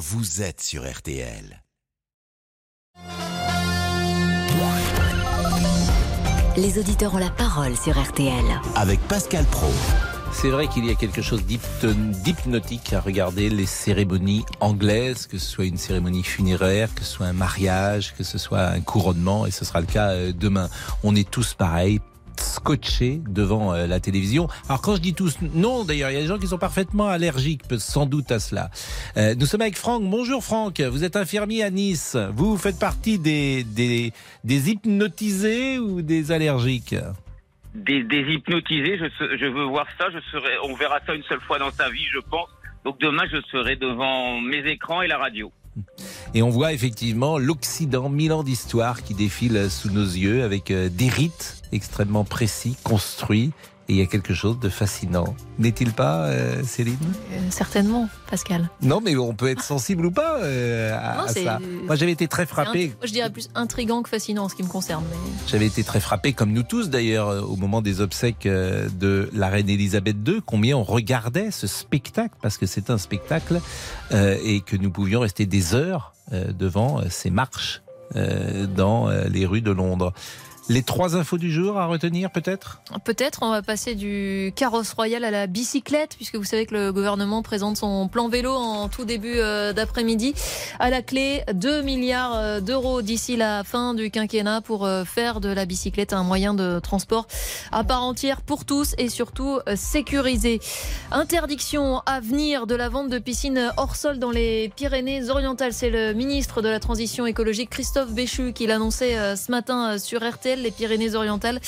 vous êtes sur RTL. Les auditeurs ont la parole sur RTL. Avec Pascal Pro. C'est vrai qu'il y a quelque chose d'hypnotique à regarder les cérémonies anglaises, que ce soit une cérémonie funéraire, que ce soit un mariage, que ce soit un couronnement, et ce sera le cas euh, demain. On est tous pareils, scotchés devant euh, la télévision. Alors quand je dis tous, non d'ailleurs, il y a des gens qui sont parfaitement allergiques, sans doute à cela. Euh, nous sommes avec Franck. Bonjour Franck, vous êtes infirmier à Nice. Vous faites partie des, des, hypnotisés ou des allergiques? Des, hypnotisés, je, veux voir ça, on verra ça une seule fois dans sa vie, je pense. Donc demain, je serai devant mes écrans et la radio. Et on voit effectivement l'Occident, mille ans d'histoire qui défile sous nos yeux avec euh, des rites extrêmement précis, construits et il y a quelque chose de fascinant. N'est-il pas, euh, Céline? Euh, Certainement, Pascal. Non, mais on peut être sensible ou pas euh, à, ça. Moi, j'avais été très frappé. je dirais plus intrigant que fascinant en ce qui me concerne. J'avais été très frappé, comme nous tous d'ailleurs, au moment des obsèques de la reine Elisabeth II, combien on regardait ce spectacle, parce que c'est un spectacle, et que nous pouvions rester des heures devant ces marches dans les rues de Londres. Les trois infos du jour à retenir peut-être? Peut-être, on va passer du carrosse royal à la bicyclette, puisque vous savez que le gouvernement présente son plan vélo en tout début euh, d'après-midi. À la clé, 2 milliards euh, d'euros d'ici la fin du quinquennat pour euh, faire de la bicyclette un moyen de transport à part entière pour tous et surtout sécurisé. Interdiction à venir de la vente de piscines hors sol dans les Pyrénées-Orientales. C'est le ministre de la Transition écologique Christophe Béchu qui l'annonçait ce matin sur RTL les Pyrénées-Orientales,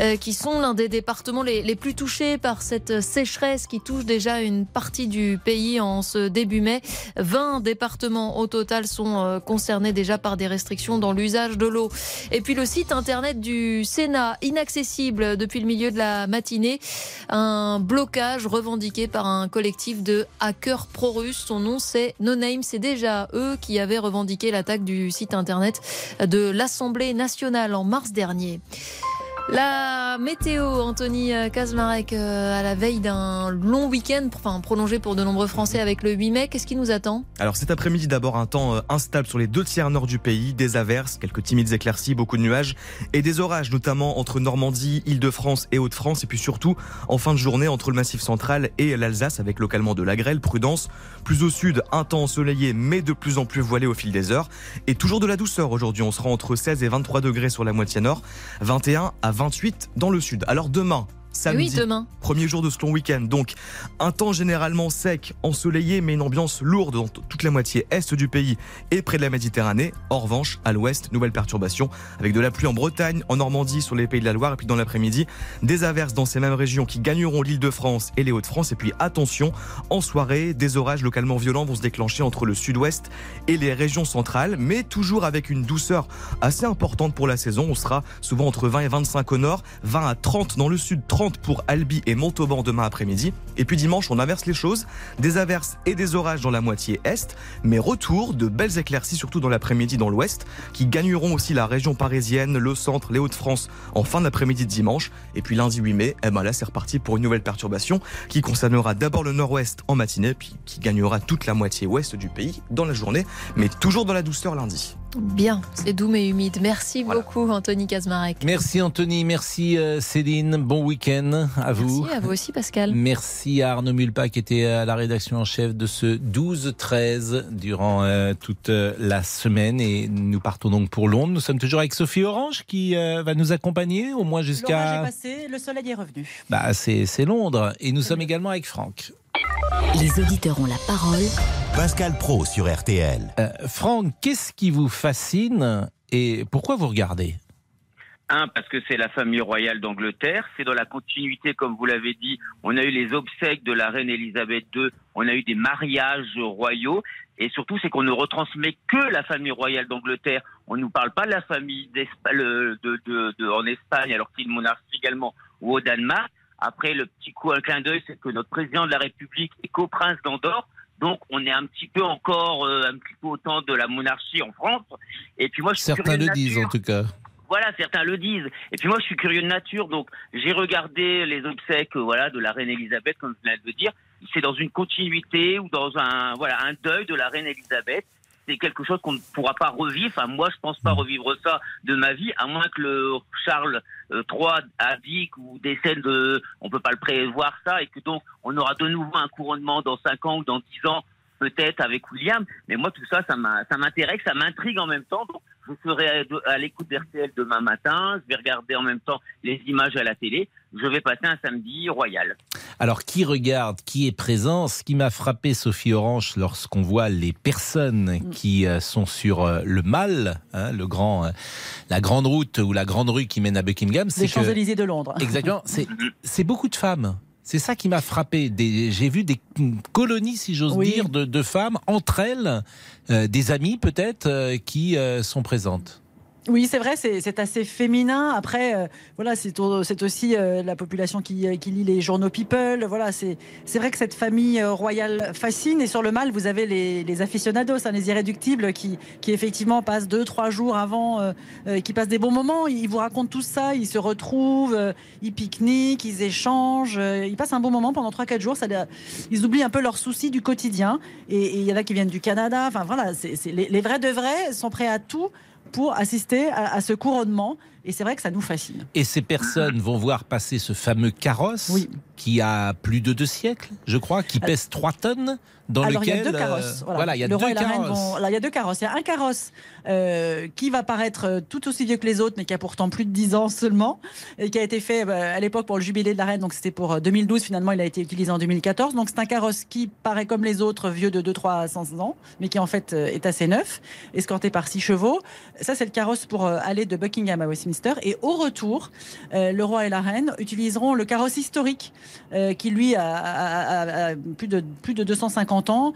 euh, qui sont l'un des départements les, plus touchés par cette sécheresse qui touche déjà une partie du pays en ce début mai. 20 départements au total sont euh, concernés déjà par des restrictions dans l'usage de l'eau. Et puis le site internet du Sénat, inaccessible depuis le milieu de la matinée, un blocage revendiqué par un collectif de hackers pro-russes. Son nom c'est No Name, c'est déjà eux qui avaient revendiqué l'attaque du site internet de l'Assemblée nationale en mars dernier dernier. La météo, Anthony Kazmarek, euh, à la veille d'un long week-end, enfin prolongé pour de nombreux Français avec le 8 mai, qu'est-ce qui nous attend? Alors cet après-midi, d'abord un temps euh, instable sur les deux tiers nord du pays, des averses, quelques timides éclaircies, beaucoup de nuages et des orages, notamment entre Normandie, Île-de-France et Hauts-de-France, et puis surtout en fin de journée entre le Massif central et l'Alsace, avec localement de la grêle, prudence. Plus au sud, un temps ensoleillé, mais de plus en plus voilé au fil des heures, et toujours de la douceur aujourd'hui. On sera entre 16 et 23 degrés sur la moitié nord, 21 à 28 dans le sud. Alors demain, samedi. Oui, demain. Premier jour de ce long week-end. Donc, un temps généralement sec, ensoleillé, mais une ambiance lourde dans toute la moitié est du pays et près de la Méditerranée. En revanche, à l'ouest, nouvelle perturbation avec de la pluie en Bretagne, en Normandie, sur les pays de la Loire. Et puis dans l'après-midi, des averses dans ces mêmes régions qui gagneront l'île de France et les Hauts-de-France. Et puis attention, en soirée, des orages localement violents vont se déclencher entre le sud-ouest et les régions centrales, mais toujours avec une douceur assez importante pour la saison. On sera souvent entre 20 et 25 au nord, 20 à 30 dans le sud, 30 pour Albi et Montauban demain après-midi. Et puis dimanche, on inverse les choses. Des averses et des orages dans la moitié est, mais retour de belles éclaircies, surtout dans l'après-midi dans l'ouest, qui gagneront aussi la région parisienne, le centre, les Hauts-de-France en fin d'après-midi dimanche. Et puis lundi 8 mai, eh ben là, c'est reparti pour une nouvelle perturbation qui concernera d'abord le nord-ouest en matinée, puis qui gagnera toute la moitié ouest du pays dans la journée, mais toujours dans la douceur lundi. Bien, c'est doux mais humide. Merci beaucoup Anthony Kazmarek. Merci Anthony, merci euh, Céline, bon week-end à vous. Merci à vous aussi Pascal. Merci à Arnaud Mulpa qui était à la rédaction en chef de ce 12-13 durant euh, toute euh, la semaine et nous partons donc pour Londres. Nous sommes toujours avec Sophie Orange qui va nous accompagner au moins jusqu'à... L'orage est passé, le soleil est revenu. Bah, c'est Londres et nous sommes également avec Franck. Les auditeurs ont la parole. Pascal Pro sur RTL. Euh, Franck, qu'est-ce qui vous fascine et pourquoi vous regardez? Un, parce que c'est la famille royale d'Angleterre. C'est dans la continuité, comme vous l'avez dit. On a eu les obsèques de la reine Elisabeth II. On a eu des mariages royaux. Et surtout, c'est qu'on ne retransmet que la famille royale d'Angleterre. On ne nous parle pas de la famille de, de, en Espagne, alors qu'il y a une monarchie également, ou au Danemark. Après, le petit coup, un clin d'œil, c'est que notre président de la République est co-prince d'Andorre. Donc, on est un petit peu encore, euh, un petit peu autant de la monarchie en France. Et puis moi, je Certains le disent, en tout cas. Voilà, certains le disent. Et puis moi, je suis curieux de nature, donc j'ai regardé les obsèques, voilà, de la reine Elisabeth, comme je viens de le dire. C'est dans une continuité ou dans un, voilà, un deuil de la reine Elisabeth. C'est quelque chose qu'on ne pourra pas revivre. Enfin, moi, je pense pas revivre ça de ma vie, à moins que le Charles euh, III abdique ou décède de, on peut pas le prévoir ça, et que donc on aura de nouveau un couronnement dans 5 ans ou dans 10 ans, peut-être avec William. Mais moi, tout ça, ça m'intéresse, ça m'intrigue en même temps. Donc, je serai à, l'écoute d'RTL demain matin. Je vais regarder en même temps les images à la télé. Je vais passer un samedi royal. Alors, qui regarde, qui est présent? Ce qui m'a frappé, Sophie Orange, lorsqu'on voit les personnes qui euh, sont sur euh, le Mall, hein, le grand, euh, la grande route ou la grande rue qui mène à Buckingham, Les c'est que Champs-Élysées de Londres. exactement, c'est c'est beaucoup de femmes. C'est ça qui m'a frappé. J'ai vu des colonies, si j'ose Oui. dire, de, de femmes entre elles, euh, des amies peut-être, euh, qui euh, sont présentes. Oui, c'est vrai, c'est assez féminin. Après, euh, voilà, c'est au- c'est aussi euh, la population qui, euh, qui lit les journaux People. Voilà, c'est vrai que cette famille euh, royale fascine. Et sur le mal, vous avez les, les aficionados, hein, les irréductibles, qui, qui effectivement passent deux, trois jours avant, euh, qui passent des bons moments. Ils vous racontent tout ça, ils se retrouvent, ils pique-niquent, ils échangent, ils passent un bon moment pendant trois, quatre jours. Ça, ils oublient un peu leurs soucis du quotidien. Et il y en a qui viennent du Canada. Enfin voilà, c'est- les, les vrais de vrais sont prêts à tout pour assister à, à ce couronnement. Et c'est vrai que ça nous fascine. Et ces personnes vont voir passer ce fameux carrosse Oui. qui a plus de deux siècles, je crois, qui pèse 3 tonnes, dans Alors lequel... il y a deux euh, carrosses. voilà, il y a le roi deux et la reine carrosses. vont- il y a deux carrosses. Il y a un carrosse euh, qui va paraître euh, tout aussi vieux que les autres, mais qui a pourtant plus de 10 ans seulement, et qui a été fait euh, à l'époque pour le jubilé de la reine. Donc c'était pour euh, 2012. Finalement, il a été utilisé en 2014. Donc c'est un carrosse qui paraît comme les autres, vieux de 2 3 100 ans, mais qui en fait euh, est assez neuf, escorté par six chevaux. Ça, c'est le carrosse pour euh, aller de Buckingham à Westminster. Et au retour, euh, le roi et la reine utiliseront le carrosse historique, euh, qui lui a, a- a- a plus, de, plus de 250 ans,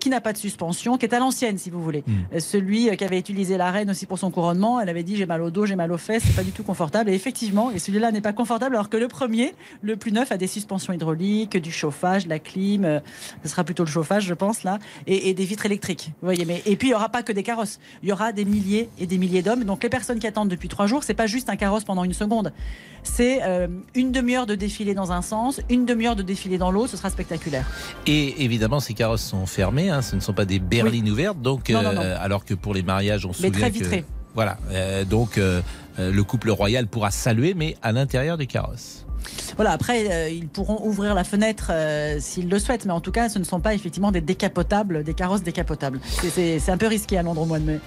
qui n'a pas de suspension, qui est à l'ancienne, si vous voulez. Mm. Euh, Celui qu'avait utilisé la reine aussi pour son couronnement, elle avait dit j'ai mal au dos, j'ai mal aux fesses, c'est pas du tout confortable. Et effectivement, et celui-là n'est pas confortable, alors que le premier, le plus neuf, a des suspensions hydrauliques, du chauffage, de la clim. ce sera plutôt le chauffage, je pense là, et, et des vitres électriques. Vous voyez, mais et puis il y aura pas que des carrosses, il y aura des milliers et des milliers d'hommes. Donc les personnes qui attendent depuis trois jours, c'est pas juste un carrosse pendant une seconde, c'est euh, une demi-heure de défilé dans un sens, une demi-heure de défilé dans l'autre. Ce sera spectaculaire. Et évidemment, ces carrosses sont fermées, hein, ce ne sont pas des berlines ouvertes, donc Non, non, non. euh, alors que pour les mariages, on se Mais souvient très que- vitrées. Voilà, euh, donc le couple royal pourra saluer, mais à l'intérieur du carrosse. Voilà, après, euh, ils pourront ouvrir la fenêtre euh, s'ils le souhaitent, mais en tout cas, ce ne sont pas effectivement des décapotables, des carrosses décapotables. C'est un peu risqué à Londres au mois de mai,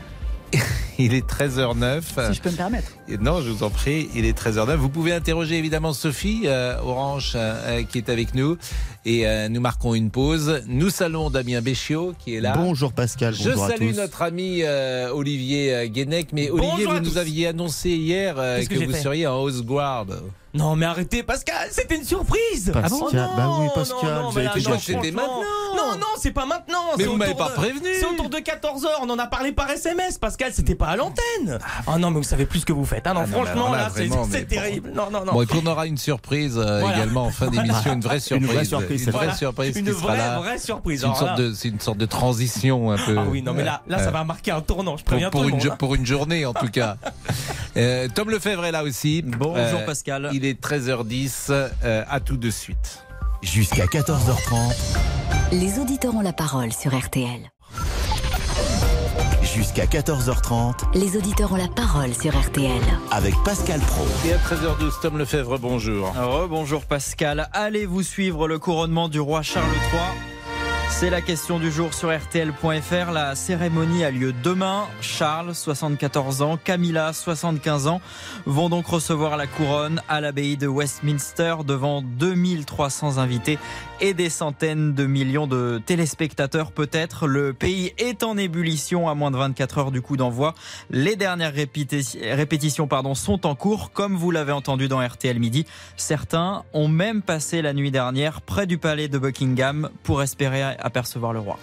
Il est 13h09. si je peux me permettre. Non, je vous en prie, il est 13h09. Vous pouvez interroger évidemment Sophie euh, Orange euh, qui est avec nous. Et euh, nous marquons une pause. Nous saluons Damien Béchiot qui est là. Bonjour Pascal, Je bonjour à salue tous. notre ami euh, Olivier euh, Guénec. Mais Olivier, Bonjour vous nous aviez annoncé hier euh, que vous seriez en House Guard. Non, mais arrêtez, Pascal, c'était une surprise. Pascal, Ah bon Non, bah oui, non, Pascal, non, vous mais avez été non, gâché. Maintenant. Non, non, c'est pas maintenant. Mais vous m'avez pas de- prévenu. C'est autour de 14 h On en a parlé par SMS, Pascal. C'était pas à l'antenne. Ah non, mais vous savez plus ce que vous faites. Ah non, Ah non, franchement, là, là, c'est c'est bon. terrible. Non, non, non. Bon, et puis on aura une surprise euh, Voilà. également en fin d'émission, une vraie surprise. vraie surprise, Une c'est vraie Voilà. surprise Une vraie, là. vraie surprise. C'est une, sorte de, c'est une sorte de transition un peu. Ah oui, non, mais là, là, ça va marquer un tournant. Je pour, préviens pour tout le une, monde. hein. pour une journée en tout cas. Euh, Tom Lefebvre est là aussi. Bonjour Euh, Pascal. Il est 13h10. euh, à tout de suite. Jusqu'à 14h30, Les auditeurs ont la parole sur RTL. Jusqu'à 14h30 Les auditeurs ont la parole sur RTL. avec Pascal Pro. Et à 13h12, Tom Lefebvre, bonjour. Bonjour Pascal. Allez-vous suivre le couronnement du roi Charles III C'est la question du jour sur RTL.fr. La cérémonie a lieu demain. Charles, 74 ans, Camilla, 75 ans, vont donc recevoir la couronne à l'abbaye de Westminster devant 2300 invités et des centaines de millions de téléspectateurs peut-être. Le pays est en ébullition à moins de 24 heures du coup d'envoi. Les dernières répéti- répétitions pardon, sont en cours, comme vous l'avez entendu dans RTL Midi. Certains ont même passé la nuit dernière près du palais de Buckingham pour espérer apercevoir le roi.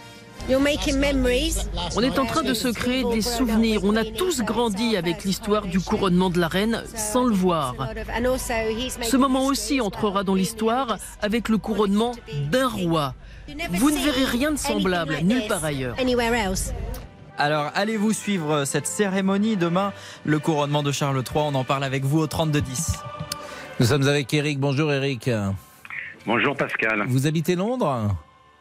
On est en train de se créer des souvenirs. On a tous grandi avec l'histoire du couronnement de la reine sans le voir. Ce moment aussi entrera dans l'histoire avec le couronnement d'un roi. Vous ne verrez rien de semblable nulle part ailleurs. Alors, allez-vous suivre cette cérémonie demain? Le couronnement de Charles III, on en parle avec vous au 32-10. Nous sommes avec Eric. Bonjour Eric. Bonjour Pascal. Vous habitez Londres?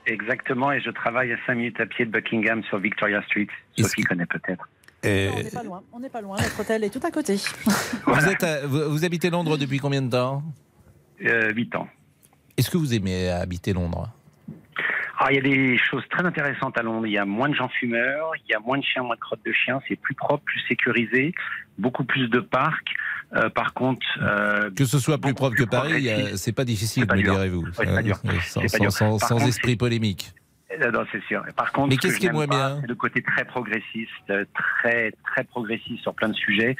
Exactement, et je travaille à 5 minutes à pied de Buckingham sur Victoria Street. Sophie connaît peut-être. Euh, On n'est pas loin, on n'est pas loin, notre hôtel est tout à côté. vous, êtes à- vous- vous habitez Londres depuis combien de temps? Euh, 8 ans. Est-ce que vous aimez habiter Londres? Ah, il y a des choses très intéressantes à Londres. Il y a moins de gens fumeurs, il y a moins de chiens, moins de crottes de chiens. C'est plus propre, plus sécurisé, beaucoup plus de parcs. Euh, par contre, euh, Que ce soit plus propre que Paris, euh, c'est pas difficile, pas me direz-vous. Sans, contre, esprit polémique. Non, c'est sûr. Par contre, Mais ce que qu'est-ce qui est moins bien C'est le côté très progressiste, très très progressiste sur plein de sujets.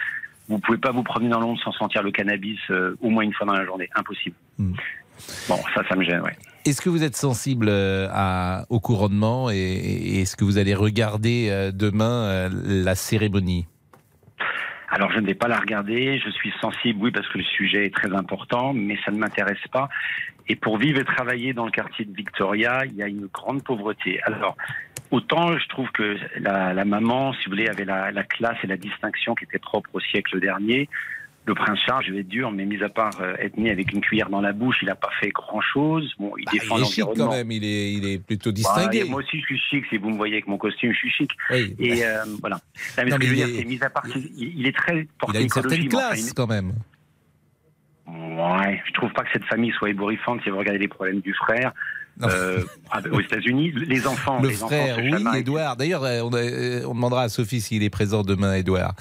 Vous pouvez pas vous promener dans Londres sans sentir le cannabis euh, au moins une fois dans la journée, impossible. Hmm. Bon, ça, ça me gêne, ouais. Est-ce que vous êtes sensible à, au couronnement et, et est-ce que vous allez regarder demain la cérémonie? Alors, je ne vais pas la regarder. Je suis sensible, oui, parce que le sujet est très important, mais ça ne m'intéresse pas. Et pour vivre et travailler dans le quartier de Victoria, il y a une grande pauvreté. Alors, autant je trouve que la, maman, si vous voulez, avait la, la classe et la distinction qui étaient propres au siècle dernier. Le prince Charles, je vais être dur, mais mis à part euh, être né avec une cuillère dans la bouche, il n'a pas fait grand-chose. Bon, il Bah, défend Il l'environnement. quand même, il est, il est plutôt Bah, distingué. moi aussi, je suis chic. Si vous me voyez avec mon costume, je suis chic. Oui. Et euh, voilà. Mais Non, ce que mais je veux il dire, est- c'est mis à part, il, il est très Il porté a une certaine enfin, classe il- quand même. Ouais, je trouve pas que cette famille soit ébouriffante si vous regardez les problèmes du frère. Euh, ah, aux États-Unis, les enfants, Le les frère, enfants oui. Edouard. D'ailleurs, on, on demandera à Sophie s'il est présent demain, Edouard.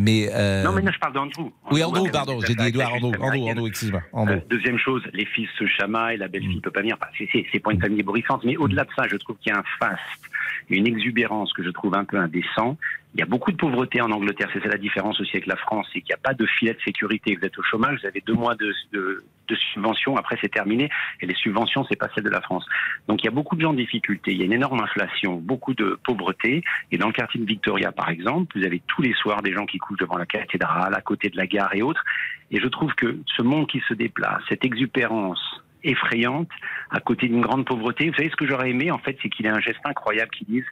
Mais euh, Non, mais là, je parle d'Andrew. oui, Andrew, pardon, j'ai dit Edouard, Andrew, Andrew, Andrew, excuse-moi. Euh, deuxième chose, les fils se chamaillent, la belle-fille Mm. peut pas venir. C'est- c'est c'est pas une famille ébouriffante, mais au-delà de ça, je trouve qu'il y a un faste, une exubérance que je trouve un peu indécent. Il y a beaucoup de pauvreté en Angleterre. C'est ça la différence aussi avec la France, c'est qu'il n'y a pas de filet de sécurité. Vous êtes au chômage, vous avez deux mois de, de, de subventions, après c'est terminé. Et les subventions, c'est pas celle de la France. Donc il y a beaucoup de gens en difficulté. Il y a une énorme inflation, beaucoup de pauvreté. Et dans le quartier de Victoria, par exemple, vous avez tous les soirs des gens qui couchent devant la cathédrale, à côté de la gare et autres. Et je trouve que ce monde qui se déplace, cette exupérance effrayante, à côté d'une grande pauvreté, vous savez ce que j'aurais aimé, en fait, c'est qu'il ait un geste incroyable qui dise,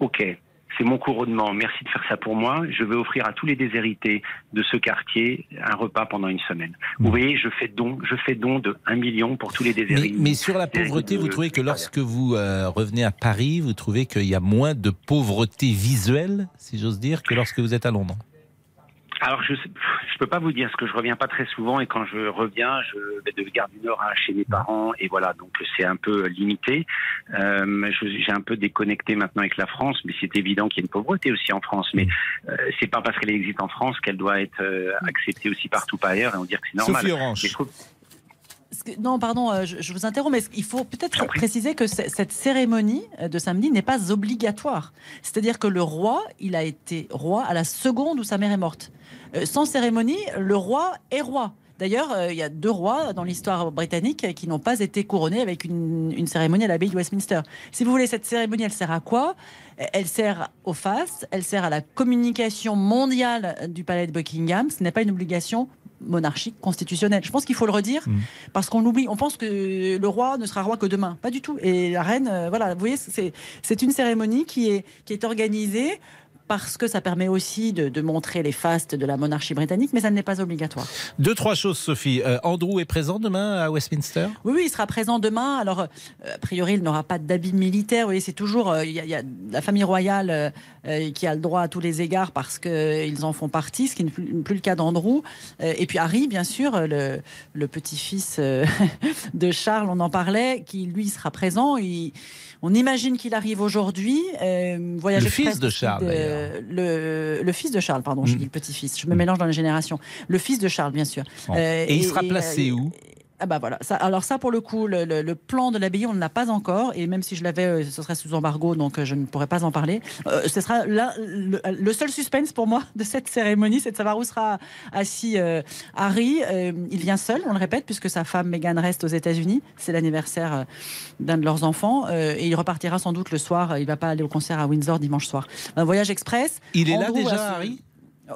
OK, c'est mon couronnement, merci de faire ça pour moi, je vais offrir à tous les déshérités de ce quartier un repas pendant une semaine. Vous voyez, je fais don, je fais don de 1 million pour tous les Mais, déshérités. mais sur la pauvreté, vous trouvez que lorsque vous euh, revenez à Paris, vous trouvez qu'il y a moins de pauvreté visuelle, si j'ose dire, que lorsque vous êtes à Londres? Alors, je ne peux pas vous dire, parce que je reviens pas très souvent, et quand je reviens, je vais de Gare du Nord à chez mes parents, et voilà, donc c'est un peu limité. Euh, J'ai un peu déconnecté maintenant avec la France, mais c'est évident qu'il y a une pauvreté aussi en France. Mais euh, c'est pas parce qu'elle existe en France qu'elle doit être euh, acceptée aussi partout ailleurs, et on dire que c'est normal. Sophie Orange. Non, pardon, euh, je, vous interromps, mais il faut peut-être préciser que cette cérémonie de samedi n'est pas obligatoire. C'est-à-dire que le roi, il a été roi à la seconde où sa mère est morte. Euh, Sans cérémonie, le roi est roi. D'ailleurs, euh, il y a deux rois dans l'histoire britannique qui n'ont pas été couronnés avec une, une cérémonie à l'abbaye de Westminster. Si vous voulez, cette cérémonie, elle sert à quoi? Elle sert au faste, elle sert à la communication mondiale du palais de Buckingham. Ce n'est pas une obligation monarchique constitutionnelle. Je pense qu'il faut le redire parce qu'on oublie. On pense que le roi ne sera roi que demain. Pas du tout. Et la reine, euh, voilà, vous voyez, c'est c'est une cérémonie qui est, qui est organisée parce que ça permet aussi de, de montrer les fastes de la monarchie britannique, mais ça n'est pas obligatoire. Deux, trois choses, Sophie. Euh, Andrew est présent demain à Westminster? Oui, oui, il sera présent demain. Alors, euh, a priori, il n'aura pas d'habit militaire. Vous voyez, c'est toujours. euh, Il y, a- il y a la famille royale qui a le droit à tous les égards parce qu'ils en font partie, ce qui n'est plus, plus le cas d'Andrew. Et puis Harry, bien sûr, le, le petit-fils de Charles, on en parlait, qui lui sera présent. Il- on imagine qu'il arrive aujourd'hui. euh, voyage Le fils de Charles, le, le fils de Charles, pardon, je Mm. dis le petit-fils. Je me mélange dans les générations. Le fils de Charles, bien sûr. Bon. Euh, Et il sera placé euh, où? Ah bah voilà. Ça, alors ça, pour le coup, le, le- le plan de l'abbaye, on ne l'a pas encore. Et même si je l'avais, euh, ce serait sous embargo, donc euh, je ne pourrais pas en parler. Euh, ce sera là, le, le seul suspense pour moi de cette cérémonie, c'est de savoir où sera assis Harry. Il vient seul, on le répète, puisque sa femme Meghan reste aux États-Unis. C'est l'anniversaire d'un de leurs enfants. Et il repartira sans doute le soir. Il va pas aller au concert à Windsor dimanche soir. Un voyage express. Il est là déjà, Harry?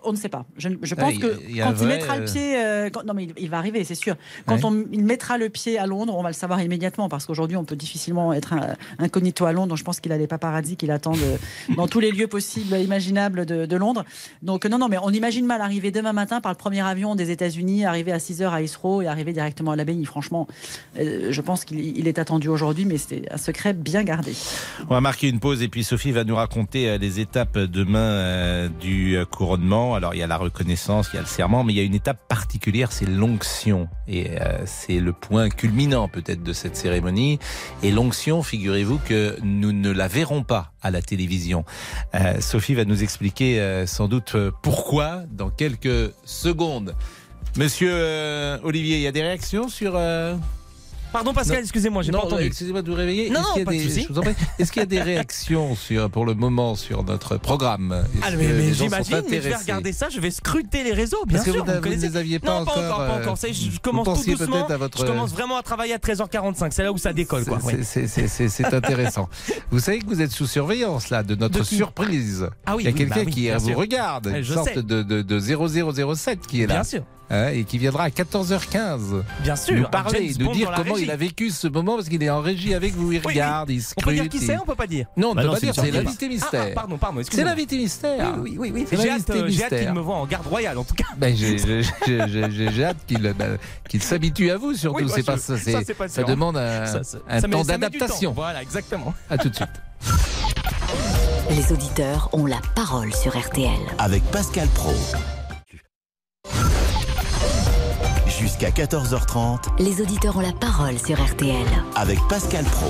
On ne sait pas. Je, je Ah, pense y que a- il y a quand il vrai, mettra le euh, pied, euh, quand- non mais il, il va arriver, c'est sûr. Quand Ouais. on, il mettra le pied à Londres, on va le savoir immédiatement parce qu'aujourd'hui on peut difficilement être un- incognito à Londres. Donc je pense qu'il a les paparazzi qui l'attendent euh, dans tous les lieux possibles, et imaginables de, de Londres. Donc non, non, mais on imagine mal arriver demain matin par le premier avion des États-Unis, arriver à 6 heures à Heathrow et arriver directement à l'abbaye. Franchement, euh, je pense qu'il il est attendu aujourd'hui, mais c'est un secret bien gardé. On va marquer une pause et puis Sophie va nous raconter euh, les étapes demain euh, du euh, Alors il y a la reconnaissance, il y a le serment, mais il y a une étape particulière, c'est l'onction. Et euh, c'est le point culminant peut-être de cette cérémonie. Et l'onction, figurez-vous que nous ne la verrons pas à la télévision. Euh, Sophie va nous expliquer euh, sans doute pourquoi dans quelques secondes. Monsieur Olivier, il y a des réactions sur... euh, Pardon Pascal, excusez-moi, j'ai pas entendu. Excusez-moi de vous réveiller. Non, Est-ce non, qu'il y a pas de des- souci. je vous en prie. Est-ce qu'il y a des réactions sur, pour le moment sur notre programme? Est-ce Ah, que mais, mais les gens sont j'imagine, mais je vais intéressés? regarder ça, je vais scruter les réseaux, bien Parce que sûr. vous, vous connaissez. ne les aviez pas non, pas encore, encore, pas euh, encore. Ça y est, je, commence tout pensiez doucement. peut-être à votre- Je commence vraiment à travailler à 13h45. C'est là où ça décolle, quoi. C'est- ouais. c'est- c'est- C'est c'est intéressant. vous savez que vous êtes sous surveillance là de notre De qui? surprise. Ah oui, Il y a oui, quelqu'un bah oui, qui bien vous sûr. regarde, Ouais, une je sorte sais. de, de, de 0007 qui est là. Bien sûr. Hein, et qui viendra à 14h15 Bien sûr. nous parler, nous dire comment régie. il a vécu ce moment parce qu'il est en régie avec vous, il oui. regarde, il On peut dire scrute. qui c'est, on peut pas dire. Non, on ne Bah peut non, pas c'est dire, c'est l'invité Ah, mystère. ah, pardon, pardon, C'est l'invité mystère. Oui, oui, oui, oui. C'est J'ai hâte, euh, qu'il me voit en garde royale, en tout cas. Ben, j'ai- hâte qu'il bah, qu'il s'habitue à vous surtout. Oui, c'est pas ça, c'est- ça, c'est pas ça sûr. demande un, Ça, ça- un temps d'adaptation. Voilà, exactement. À tout de suite. Les auditeurs ont la parole sur RTL. Avec Pascal Pro. Jusqu'à 14h30 Les auditeurs ont la parole sur RTL. avec Pascal Pro.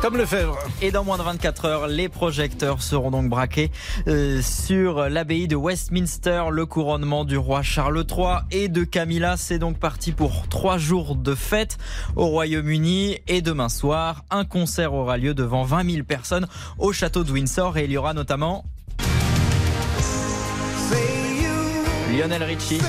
Comme le Fèvre. Et dans moins de 24 heures, les projecteurs seront donc braqués euh, sur l'abbaye de Westminster, le couronnement du roi Charles III et de Camilla. C'est donc parti pour trois jours de fête au Royaume-Uni. Et demain soir, un concert aura lieu devant 20 000 personnes au château de Windsor. Et il y aura notamment Lionel Richie.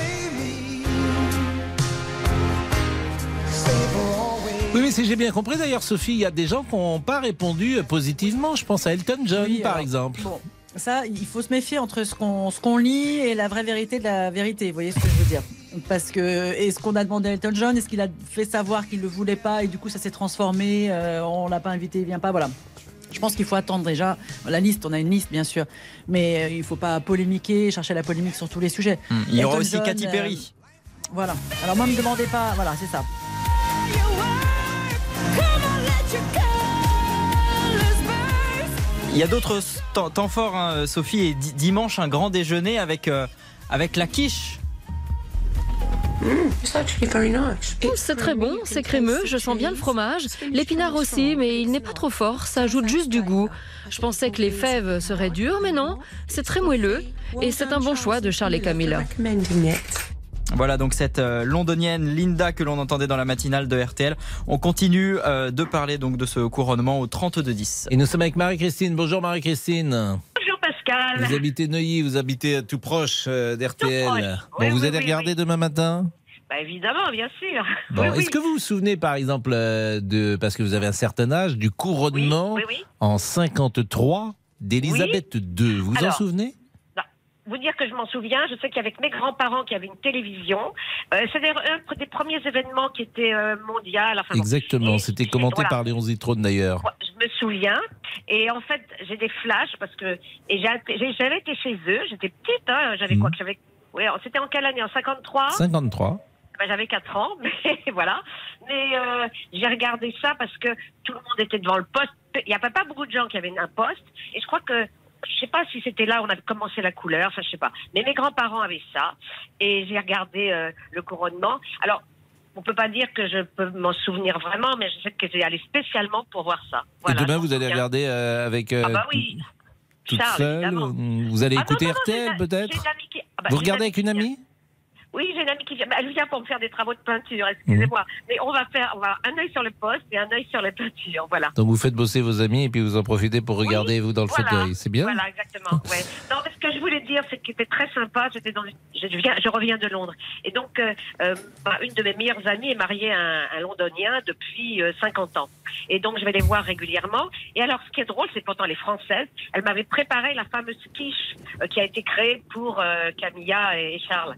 Si j'ai bien compris, d'ailleurs, Sophie, il y a des gens qui n'ont pas répondu positivement. Je pense à Elton John, Oui, par alors, exemple. Bon, ça, il faut se méfier entre ce qu'on ce qu'on lit et la vraie vérité de la vérité. Vous voyez ce que je veux dire Parce que est-ce qu'on a demandé à Elton John Est-ce qu'il a fait savoir qu'il le voulait pas et du coup ça s'est transformé euh, On l'a pas invité, il vient pas. Voilà. Je pense qu'il faut attendre déjà la liste. On a une liste, bien sûr, mais euh, il faut pas polémiquer, chercher la polémique sur tous les sujets. Il y aura aussi John, Katy euh, Perry. Voilà. Alors moi, me demandez pas. Voilà, c'est ça. Il y a d'autres temps, temps forts, hein, Sophie, et di- dimanche, un grand déjeuner avec, euh, avec la quiche. Oh, C'est très bon, c'est crémeux, je sens bien le fromage. L'épinard aussi, mais il n'est pas trop fort, ça ajoute juste du goût. Je pensais que les fèves seraient dures, mais non, c'est très moelleux. Et c'est un bon choix de Charles et Camilla. Voilà donc cette euh, londonienne Linda que l'on entendait dans la matinale de RTL. On continue euh, de parler donc de ce couronnement au 32-10. Et nous sommes avec Marie-Christine. Bonjour Marie-Christine. Bonjour Pascal. Vous habitez Neuilly, vous habitez tout proche euh, d'RTL. Tout proche. Bon, Oui, vous oui, allez oui, regarder oui. demain matin? Bah évidemment, bien sûr. Bon, Oui, est-ce oui. que vous vous souvenez par exemple euh, de parce que vous avez un certain âge du couronnement Oui, oui, oui. en 53 d'Élisabeth II Vous vous en souvenez? Vous dire que je m'en souviens, je sais qu'avec mes grands-parents qui avaient une télévision, euh, c'était un des premiers événements qui était euh, mondial. Enfin. Exactement, c'était commenté voilà. par Léon Zitrone d'ailleurs. Je me souviens. Et en fait, j'ai des flashs parce que j'avais été chez eux. J'étais petite. Hein, j'avais quoi Mhm. J'avais. Ouais, c'était en quelle année En 53 53. Ben, j'avais 4 ans, mais voilà. Mais euh, j'ai regardé ça parce que tout le monde était devant le poste. Il n'y avait pas beaucoup de gens qui avaient un poste. Et je crois que, je sais pas si c'était là où on avait commencé la couleur, enfin je sais pas. Mais mes grands-parents avaient ça. Et j'ai regardé euh, le couronnement. Alors, on peut pas dire que je peux m'en souvenir vraiment, mais je sais que j'ai allé spécialement pour voir ça. Voilà, Et demain vous allez regarder euh, avec euh, Ah bah oui. toute Charles, seule évidemment. Vous allez Ah écouter non, non, j'ai RTL peut-être ah bah, Vous regardez avec une amie Oui, j'ai une amie qui vient. Elle vient pour me faire des travaux de peinture, excusez-moi. Mais on va faire on va un œil sur le poste et un œil sur la peinture, voilà. Donc vous faites bosser vos amis et puis vous en profitez pour regarder vous dans le Voilà. fauteuil. C'est bien? Voilà, exactement. Ouais. Non, mais ce que je voulais dire, c'est que c'était très sympa. J'étais dans, une- je viens, je reviens de Londres, et donc euh, euh, bah, une de mes meilleures amies est mariée à un, un Londonien depuis euh, 50 ans, et donc je vais les voir régulièrement. Et alors, ce qui est drôle, c'est pourtant les Françaises, elles m'avaient préparé la fameuse quiche euh, qui a été créée pour euh, Camilla et Charles.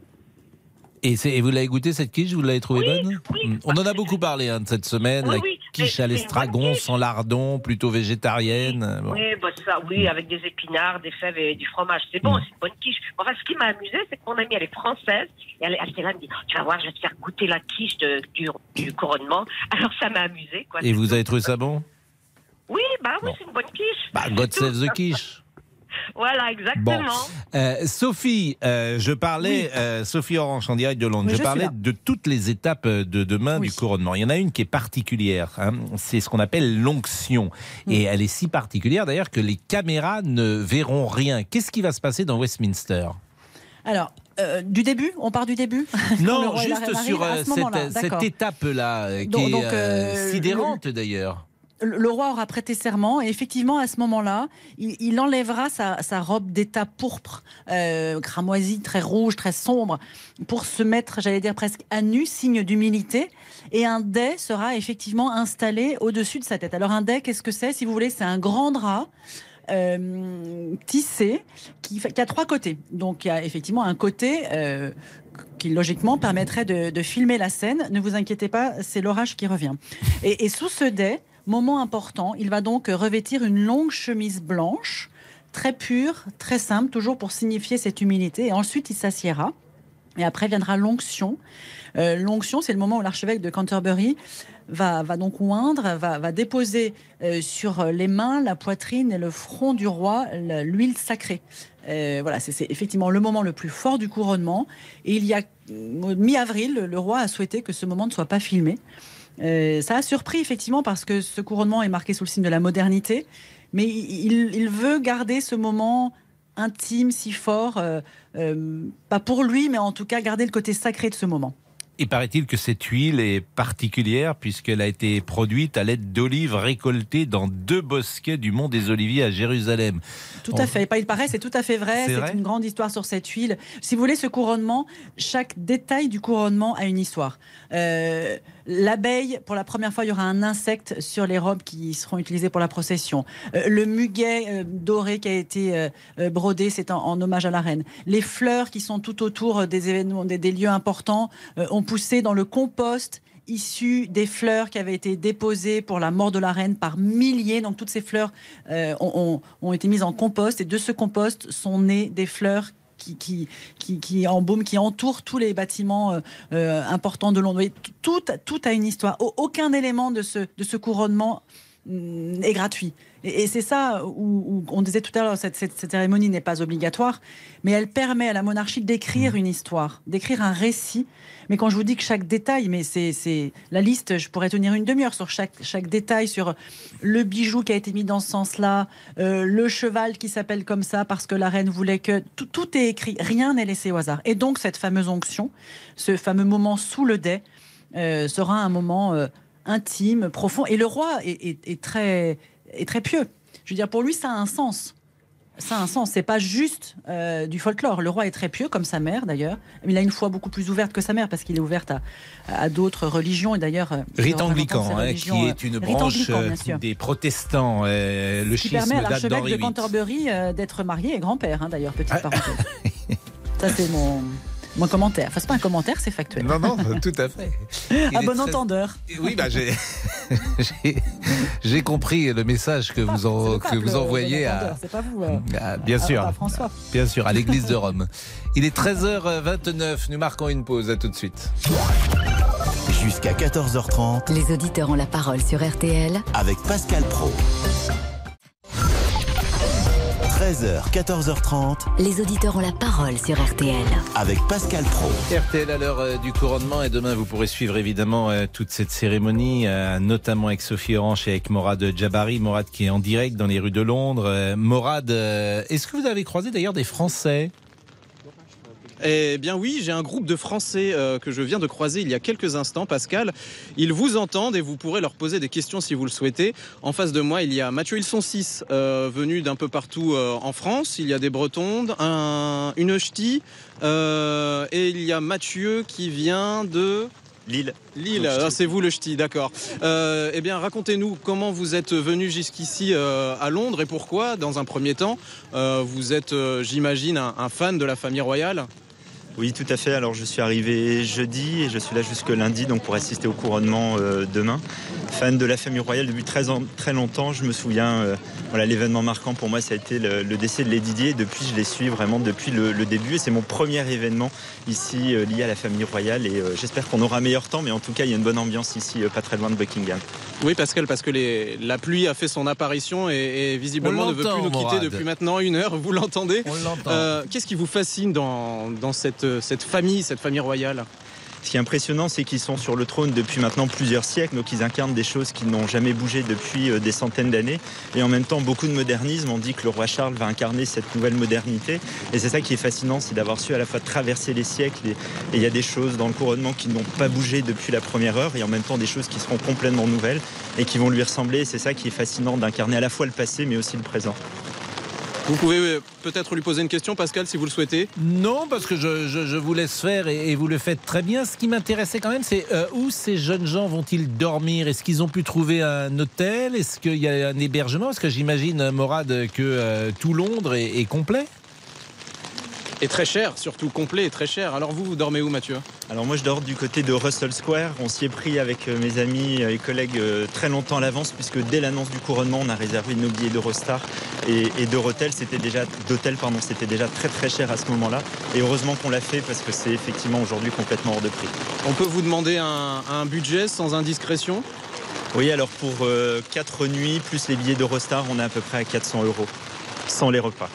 Et, vous l'avez goûté cette quiche Vous l'avez trouvée bonne? Mm. On en a beaucoup parlé hein, de cette semaine. Oui, la quiche à l'estragon, sans lardon, plutôt végétarienne. Bon. Oui, bah ça, oui, avec des épinards, des fèves et du fromage. C'est bon, c'est une bonne quiche. Enfin, ce qui m'a amusé, c'est que mon amie, elle est française. Et elle, elle était là, elle me dit, tu vas voir, je vais te faire goûter la quiche de- du, du couronnement. Alors, ça m'a amusé, quoi. Et vous avez trouvé ça bon? Oui, bah oui, c'est une bonne quiche. Bah, God save the quiche. Voilà, exactement. Bon, Euh, Sophie, euh, je parlais, euh, Sophie Orange en direct de Londres, je je parlais de toutes les étapes de demain du couronnement. Il y en a une qui est particulière, hein. c'est ce qu'on appelle l'onction. Et elle est si particulière d'ailleurs que les caméras ne verront rien. Qu'est-ce qui va se passer dans Westminster? Alors, euh, du début? On part du début? Non, juste sur ce cette, étape-là, qui Donc- est donc, euh, sidérante d'ailleurs. Le roi aura prêté serment et effectivement à ce moment-là, il, enlèvera sa, robe d'état pourpre, euh, cramoisie, très rouge, très sombre, pour se mettre, j'allais dire presque à nu, signe d'humilité. Et un dais sera effectivement installé au-dessus de sa tête. Alors un dais, qu'est-ce que c'est Si vous voulez, c'est un grand drap. euh, tissé qui, a trois côtés. Donc il y a effectivement un côté euh, qui logiquement permettrait de, de filmer la scène. Ne vous inquiétez pas, c'est l'orage qui revient. Et, et sous ce dais, moment important, il va donc revêtir une longue chemise blanche, très pure, très simple, toujours pour signifier cette humilité. Et ensuite, il s'assiera. Et après viendra l'onction. Euh, l'onction, c'est le moment où l'archevêque de Canterbury va, va donc oindre, va, déposer euh, sur les mains, la poitrine et le front du roi l'huile sacrée. Euh, voilà, c'est effectivement le moment le plus fort du couronnement. Et il y a mi-avril, le roi a souhaité que ce moment ne soit pas filmé. Euh, ça a surpris effectivement parce que ce couronnement est marqué sous le signe de la modernité, mais il, il veut garder ce moment intime, si fort, euh, euh, pas pour lui, mais en tout cas garder le côté sacré de ce moment. Il paraît-il que cette huile est particulière puisqu'elle a été produite à l'aide d'olives récoltées dans deux bosquets du mont des Oliviers à Jérusalem. Tout On- à fait. Pas il paraît, c'est tout à fait vrai. C'est une grande histoire sur cette huile. Si vous voulez, ce couronnement, chaque détail du couronnement a une histoire. Euh, L'abeille, pour la première fois, il y aura un insecte sur les robes qui seront utilisées pour la procession. Euh, le muguet euh, doré qui a été euh, brodé, c'est en, hommage à la reine. Les fleurs qui sont tout autour des événements, des, lieux importants, ont poussé dans le compost issu des fleurs qui avaient été déposées pour la mort de la reine par milliers. Donc toutes ces fleurs ont- ont été mises en compost et de ce compost sont nées des fleurs qui, qui, qui, qui embaument, qui entourent tous les bâtiments euh, euh, importants de Londres. Et tout, tout a une histoire. Au- Aucun élément de ce, de ce couronnement mm, est gratuit. Et, et c'est ça où, où on disait tout à l'heure, cette, cette, cette cérémonie n'est pas obligatoire, mais elle permet à la monarchie d'écrire une histoire, d'écrire un récit. Mais quand je vous dis que chaque détail, mais c'est la liste, je pourrais tenir une demi-heure sur chaque, chaque détail, sur le bijou qui a été mis dans ce sens-là, euh, le cheval qui s'appelle comme ça parce que la reine voulait que tout, tout est écrit, rien n'est laissé au hasard. Et donc cette fameuse onction, ce fameux moment sous le dais, euh, sera un moment euh, intime, profond. Et le roi est, est- est très, est très pieux. Je veux dire, pour lui, ça a un sens. Ça a un sens. C'est pas juste euh, du folklore. Le roi est très pieux, comme sa mère d'ailleurs. Il a une foi beaucoup plus ouverte que sa mère parce qu'il est ouvert à, à d'autres religions et d'ailleurs. euh, Rite anglican, hein, qui est une branche euh, sûr. des protestants. euh, le qui schisme permet à l'archevêque de. Canterbury euh, d'être marié et grand-père, hein, d'ailleurs, petite Ah. parenthèse. Ça, c'est mon, mon commentaire. Enfin, c'est pas un commentaire, c'est factuel. Non, non, tout à fait. Il bon très- entendeur. Oui, bah, j'ai j'ai- compris le message que vous, en- C'est le que pape, vous envoyez à, entendeur, C'est pas vous. euh, à- bien à- sûr, à François. bien sûr, à l'église de Rome. Il est 13h29. Nous marquons une pause. À tout de suite. Jusqu'à 14h30 Les auditeurs ont la parole sur RTL avec Pascal Pro. 13h, 14h30 Les auditeurs ont la parole sur RTL. avec Pascal Pro. RTL à l'heure euh, du couronnement et demain vous pourrez suivre évidemment euh, toute cette cérémonie, euh, notamment avec Sophie Orange et avec Morad Jabari, Morad qui est en direct dans les rues de Londres. Morad, est-ce que vous avez croisé d'ailleurs des Français? Eh bien oui, j'ai un groupe de Français euh, que je viens de croiser il y a quelques instants, Pascal. Ils vous entendent et vous pourrez leur poser des questions si vous le souhaitez. En face de moi, il y a Mathieu Ils sont six, euh, venus d'un peu partout euh, en France. Il y a des Bretons, un, une ch'ti, euh, et il y a Mathieu qui vient de... Lille. Lille, ah, c'est vous le ch'ti, d'accord. Euh, eh bien, racontez-nous comment vous êtes venu jusqu'ici euh, à Londres et pourquoi, dans un premier temps, euh, vous êtes, j'imagine, un, un fan de la famille royale? Oui, tout à fait. Alors, je suis arrivé jeudi et je suis là jusque lundi, donc pour assister au couronnement euh, demain. Fan de la famille royale depuis très, en- très longtemps. Je me souviens, euh, voilà, l'événement marquant pour moi, ça a été le, le décès de Lady Di. Et depuis, je les suis vraiment depuis le, le début. Et c'est mon premier événement ici euh, lié à la famille royale. Et euh, j'espère qu'on aura un meilleur temps, mais en tout cas, il y a une bonne ambiance ici, euh, pas très loin de Buckingham. Oui, Pascal, parce que les- la pluie a fait son apparition et, et visiblement On ne veut plus nous quitter Morad. depuis maintenant une heure. Vous l'entendez On l'entend. Euh, Qu'est-ce qui vous fascine dans, dans cette, cette famille, cette famille royale Ce qui est impressionnant, c'est qu'ils sont sur le trône depuis maintenant plusieurs siècles, donc ils incarnent des choses qui n'ont jamais bougé depuis euh, des centaines d'années. Et en même temps, beaucoup de modernisme. On dit que le roi Charles va incarner cette nouvelle modernité. Et c'est ça qui est fascinant, c'est d'avoir su à la fois traverser les siècles. Et il y a des choses dans le couronnement qui n'ont pas bougé depuis la première heure, et en même temps des choses qui seront complètement nouvelles et qui vont lui ressembler. C'est ça qui est fascinant d'incarner à la fois le passé, mais aussi le présent. Vous pouvez euh, peut-être lui poser une question, Pascal, si vous le souhaitez. Non, parce que je, vous laisse faire et, vous le faites très bien. Ce qui m'intéressait quand même, c'est euh, où ces jeunes gens vont-ils dormir? Est-ce qu'ils ont pu trouver un hôtel? Est-ce qu'il y a un hébergement? Parce que j'imagine, euh, Morad, que tout Londres est complet. Et très cher, surtout complet et très cher. Alors vous, vous dormez où, Mathieu? Alors moi je dors du côté de Russell Square. On s'y est pris avec euh, mes amis et collègues euh, très longtemps à l'avance puisque dès l'annonce du couronnement on a réservé nos billets d'Eurostar et, et d'Eurotel. C'était déjà d'hôtel pardon, c'était déjà très très cher à ce moment-là. Et heureusement qu'on l'a fait parce que c'est effectivement aujourd'hui complètement hors de prix. On peut vous demander un, un budget sans indiscrétion? Oui alors pour 4 nuits plus les billets d'Eurostar on est à peu près à 400 euros sans les repas.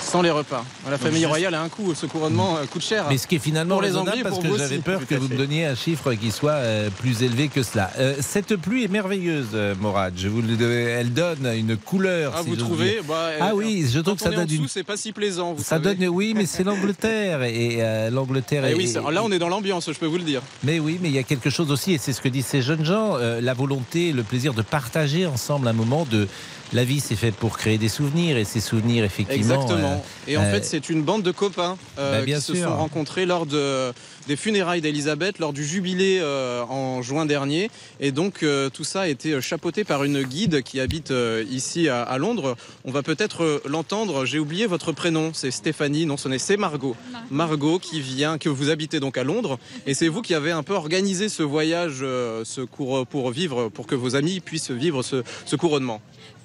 Sans les repas. La famille juste- royale a un coût. Ce couronnement euh, coûte cher. Mais ce qui est finalement pour les raisonnable Anglais, parce pour que j'avais peur que vous me donniez un chiffre qui soit euh, plus élevé que cela. Euh, cette pluie est merveilleuse, Morad. Je vous le- elle donne une couleur. Ah, si vous trouvez. Bah, Ah oui, je trouve que ça on est en donne dessous, une. c'est pas si plaisant. Vous Ça savez. donne, oui, mais c'est l'Angleterre et euh, l'Angleterre. Eh est- oui, ça- là on est dans l'ambiance, je peux vous le dire. Mais oui, mais il y a quelque chose aussi, et c'est ce que disent ces jeunes gens, euh, la volonté, le plaisir de partager ensemble un moment de. La vie, c'est fait pour créer des souvenirs, et ces souvenirs, effectivement. Exactement. euh, Et en euh, fait, c'est une bande de copains euh, Bah, bien qui se sont rencontrés lors de, des funérailles d'Elisabeth, lors du jubilé euh, en juin dernier. Et donc, euh, tout ça a été chapeauté par une guide qui habite euh, ici à, à Londres. On va peut-être l'entendre. J'ai oublié votre prénom. C'est Stéphanie. Non, ce n'est c'est Margot. Margot qui vient, que vous habitez donc à Londres. Et c'est vous qui avez un peu organisé ce voyage, euh, ce cours pour vivre, pour que vos amis puissent vivre ce, ce couronnement.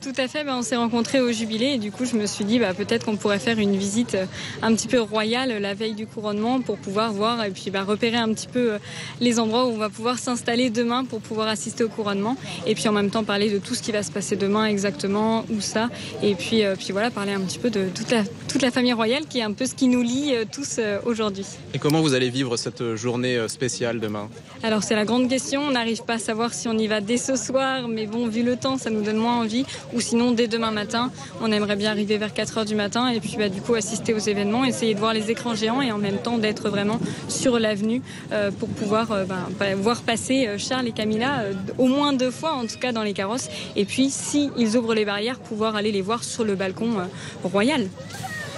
Tout à fait, ben, on s'est rencontrés au jubilé et du coup je me suis dit bah, peut-être qu'on pourrait faire une visite euh, un petit peu royale la veille du couronnement pour pouvoir voir et puis bah, repérer un petit peu euh, les endroits où on va pouvoir s'installer demain pour pouvoir assister au couronnement et puis en même temps parler de tout ce qui va se passer demain exactement, où ça et puis, euh, puis voilà parler un petit peu de toute la, toute la famille royale qui est un peu ce qui nous lie euh, tous euh, aujourd'hui. Et comment vous allez vivre cette journée euh, spéciale demain? Alors c'est la grande question, on n'arrive pas à savoir si on y va dès ce soir, mais bon, vu le temps, ça nous donne moins envie. Ou sinon, dès demain matin, on aimerait bien arriver vers 4 heures du matin et puis bah, du coup assister aux événements, essayer de voir les écrans géants et en même temps d'être vraiment sur l'avenue euh, pour pouvoir euh, bah, bah, voir passer euh, Charles et Camilla euh, au moins deux fois en tout cas dans les carrosses. Et puis si ils ouvrent les barrières, pouvoir aller les voir sur le balcon euh, royal.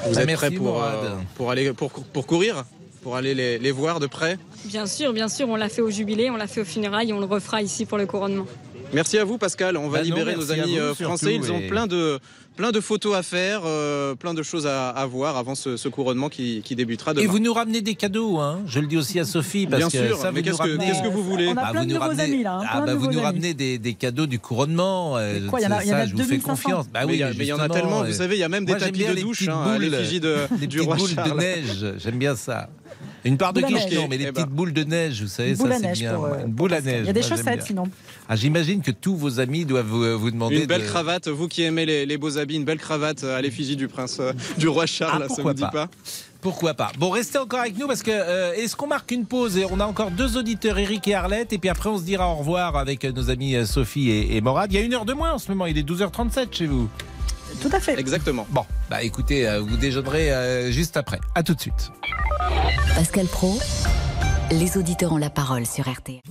Vous êtes prêt pour, euh, pour, aller, pour, pour courir Pour aller les, les voir de près? Bien sûr, bien sûr, on l'a fait au jubilé, on l'a fait au funérailles et on le refera ici pour le couronnement. Merci à vous Pascal, on va Bah non, libérer nos amis vous, euh, français, surtout, ils ont et- plein de, plein de photos à faire, euh, plein de choses à, à voir avant ce, ce couronnement qui, qui débutera demain. Et vous nous ramenez des cadeaux, hein Je le dis aussi à Sophie, parce Bien que sûr, ça, mais qu'est-ce que- ramenez- qu'est-ce que vous voulez On a Ah, plein vous de nous nouveaux ramenez- amis, là, hein, Ah plein de bah vous nous amis. ramenez des, des cadeaux du couronnement. euh, quoi, il y en a- ça, y en a je vous fais 2500. confiance. Bah oui, il y a- mais il y en a tellement, vous savez, il y a même des tapis de douche, hein, l'effigie de- du roi de neige, j'aime bien ça. Une part de quiche, neige. non, mais les Eh petites ben. boule de neige, vous savez, Boule ça c'est bien. pour, euh, Une boule à neige. Il y a des chaussettes sinon. Ah, J'imagine que tous vos amis doivent vous, vous demander Une belle de- cravate, vous qui aimez les, les beaux habits, une belle cravate à l'effigie du prince, euh, du roi Charles, Ah, ça pourquoi vous dit pas. pas? Pourquoi pas? Bon, restez encore avec nous parce que euh, est-ce qu'on marque une pause? Et on a encore deux auditeurs, Eric et Arlette, et puis après on se dira au revoir avec nos amis Sophie et, et Morad. Il y a une heure de moins en ce moment, il est 12h37 chez vous. Tout à fait. Exactement. Bon, bah écoutez, euh, vous déjeunerez euh, juste après. À tout de suite. Pascal Pro, les auditeurs ont la parole sur RTL.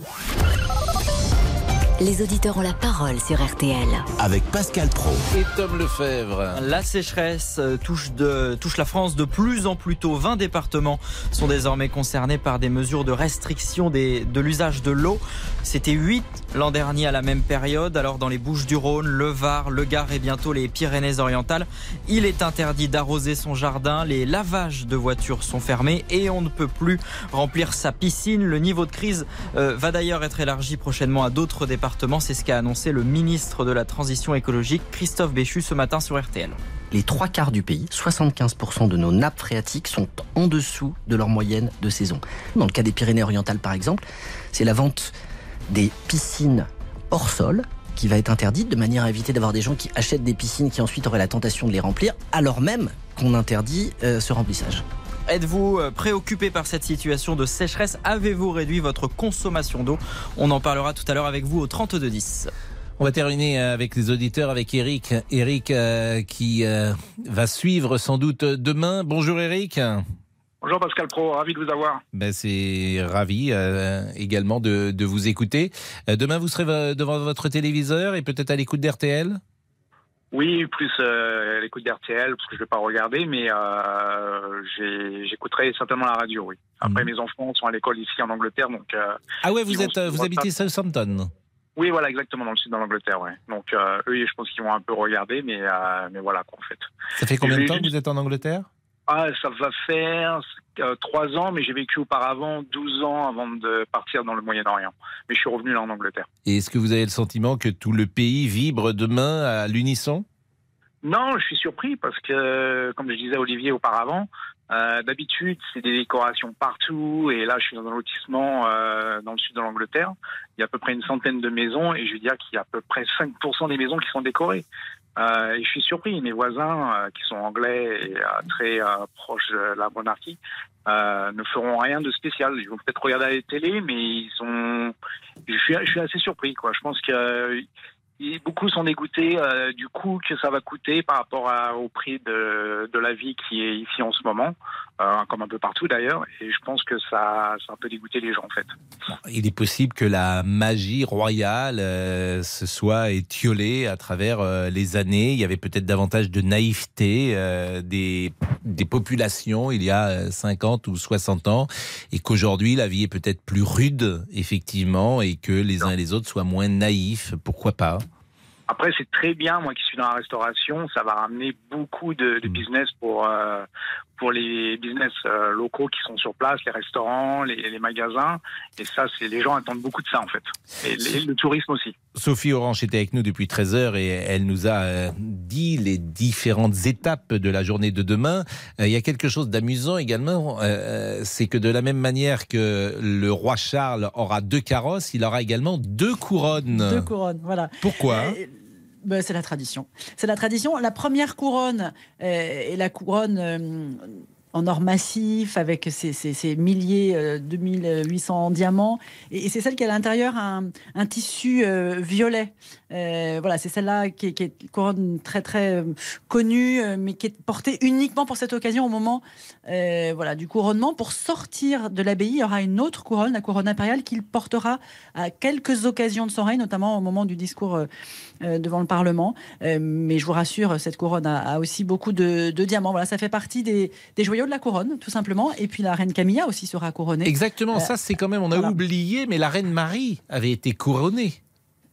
Les auditeurs ont la parole sur RTL. Avec Pascal Pro. Et Tom Lefebvre. La sécheresse euh, touche, de, touche la France de plus en plus tôt. 20 départements sont désormais concernés par des mesures de restriction des, de l'usage de l'eau. C'était 8 l'an dernier à la même période. Alors dans les Bouches du Rhône, le Var, le Gard et bientôt les Pyrénées-Orientales, il est interdit d'arroser son jardin. Les lavages de voitures sont fermés et on ne peut plus remplir sa piscine. Le niveau de crise euh, va d'ailleurs être élargi prochainement à d'autres départements. C'est ce qu'a annoncé le ministre de la Transition écologique, Christophe Béchu, ce matin sur RTL. Les trois quarts du pays, 75% de nos nappes phréatiques sont en dessous de leur moyenne de saison. Dans le cas des Pyrénées-Orientales, par exemple, c'est la vente des piscines hors sol qui va être interdite de manière à éviter d'avoir des gens qui achètent des piscines qui ensuite auraient la tentation de les remplir, alors même qu'on interdit euh, ce remplissage. Êtes-vous euh, préoccupé par cette situation de sécheresse? Avez-vous réduit votre consommation d'eau? On en parlera tout à l'heure avec vous au 3210. On va terminer euh, avec les auditeurs, avec Eric. Eric euh, qui euh, va suivre sans doute demain. Bonjour Eric. Bonjour Pascal Pro, ravi de vous avoir. Ben, c'est ravi euh, également de, de vous écouter. Euh, demain, vous serez euh, devant votre téléviseur et peut-être à l'écoute d'RTL Oui, plus euh, l'écoute d'RTL, parce que je ne vais pas regarder, mais j'écouterai certainement la radio, oui. Après, mes enfants sont à l'école ici en Angleterre, donc... Ah ouais, vous, êtes, habitez. Southampton? Oui, voilà, exactement, dans le sud de l'Angleterre, ouais. Donc, eux, je pense qu'ils vont un peu regarder, mais, mais voilà, quoi, en fait. Ça fait combien de temps que vous êtes en Angleterre? Ah, ça va faire euh, trois ans, mais j'ai vécu auparavant 12 ans avant de partir dans le Moyen-Orient. Mais je suis revenu là en Angleterre. Et est-ce que vous avez le sentiment que tout le pays vibre demain à l'unisson? Non, je suis surpris parce que, comme je disais à Olivier auparavant, euh, d'habitude c'est des décorations partout et là je suis dans un lotissement euh, dans le sud de l'Angleterre. Il y a à peu près une centaine de maisons et je veux dire qu'il y a à peu près 5% des maisons qui sont décorées. Euh, je suis surpris, mes voisins euh, qui sont anglais et euh, très proches de la monarchie ne feront rien de spécial. Ils vont peut-être regarder la télé, mais ils sont. Je suis, je suis assez surpris, quoi. Je pense que beaucoup sont dégoûtés euh, du coût que ça va coûter par rapport à- au prix de, de la vie qui est ici en ce moment, euh, comme un peu partout d'ailleurs. Et je pense que ça, ça a un peu dégoûté les gens en fait. Il est possible que la magie royale euh, se soit étiolée à travers les années. Il y avait peut-être davantage de naïveté des, des populations il y a euh, 50 ou 60 ans et qu'aujourd'hui la vie est peut-être plus rude, effectivement, et que les uns et les autres soient moins naïfs. Pourquoi pas? Après, c'est très bien, moi qui suis dans la restauration, ça va ramener beaucoup de, de business pour, euh, pour les business euh, locaux qui sont sur place, les restaurants, les, les magasins. Et ça, c'est les gens attendent beaucoup de ça en fait. Et les- le tourisme aussi. Sophie Orange était avec nous depuis 13 heures et elle nous a euh, dit les différentes étapes de la journée de demain. Euh, Il y a quelque chose d'amusant également, c'est que de la même manière que le roi Charles aura deux carrosses, il aura également deux couronnes. Deux couronnes, voilà. Pourquoi? Ben, c'est la tradition. C'est la tradition. La première couronne euh, est la couronne euh, en or massif avec ses, milliers, euh, 2800 diamants. Et, et c'est celle qui a à l'intérieur un, un tissu euh, violet. Euh, voilà, c'est celle-là qui, est- qui est une couronne très très euh, connue, euh, mais qui est portée uniquement pour cette occasion au moment euh, voilà, du couronnement. Pour sortir de l'abbaye, il y aura une autre couronne, la couronne impériale, qu'il portera à quelques occasions de son règne, notamment au moment du discours euh, devant le Parlement. Mais je vous rassure, cette couronne a, a aussi beaucoup de, de diamants. Voilà, ça fait partie des, des joyaux de la couronne, tout simplement. Et puis la reine Camilla aussi sera couronnée. Exactement, ça c'est quand même, on a voilà. oublié, mais la reine Marie avait été couronnée.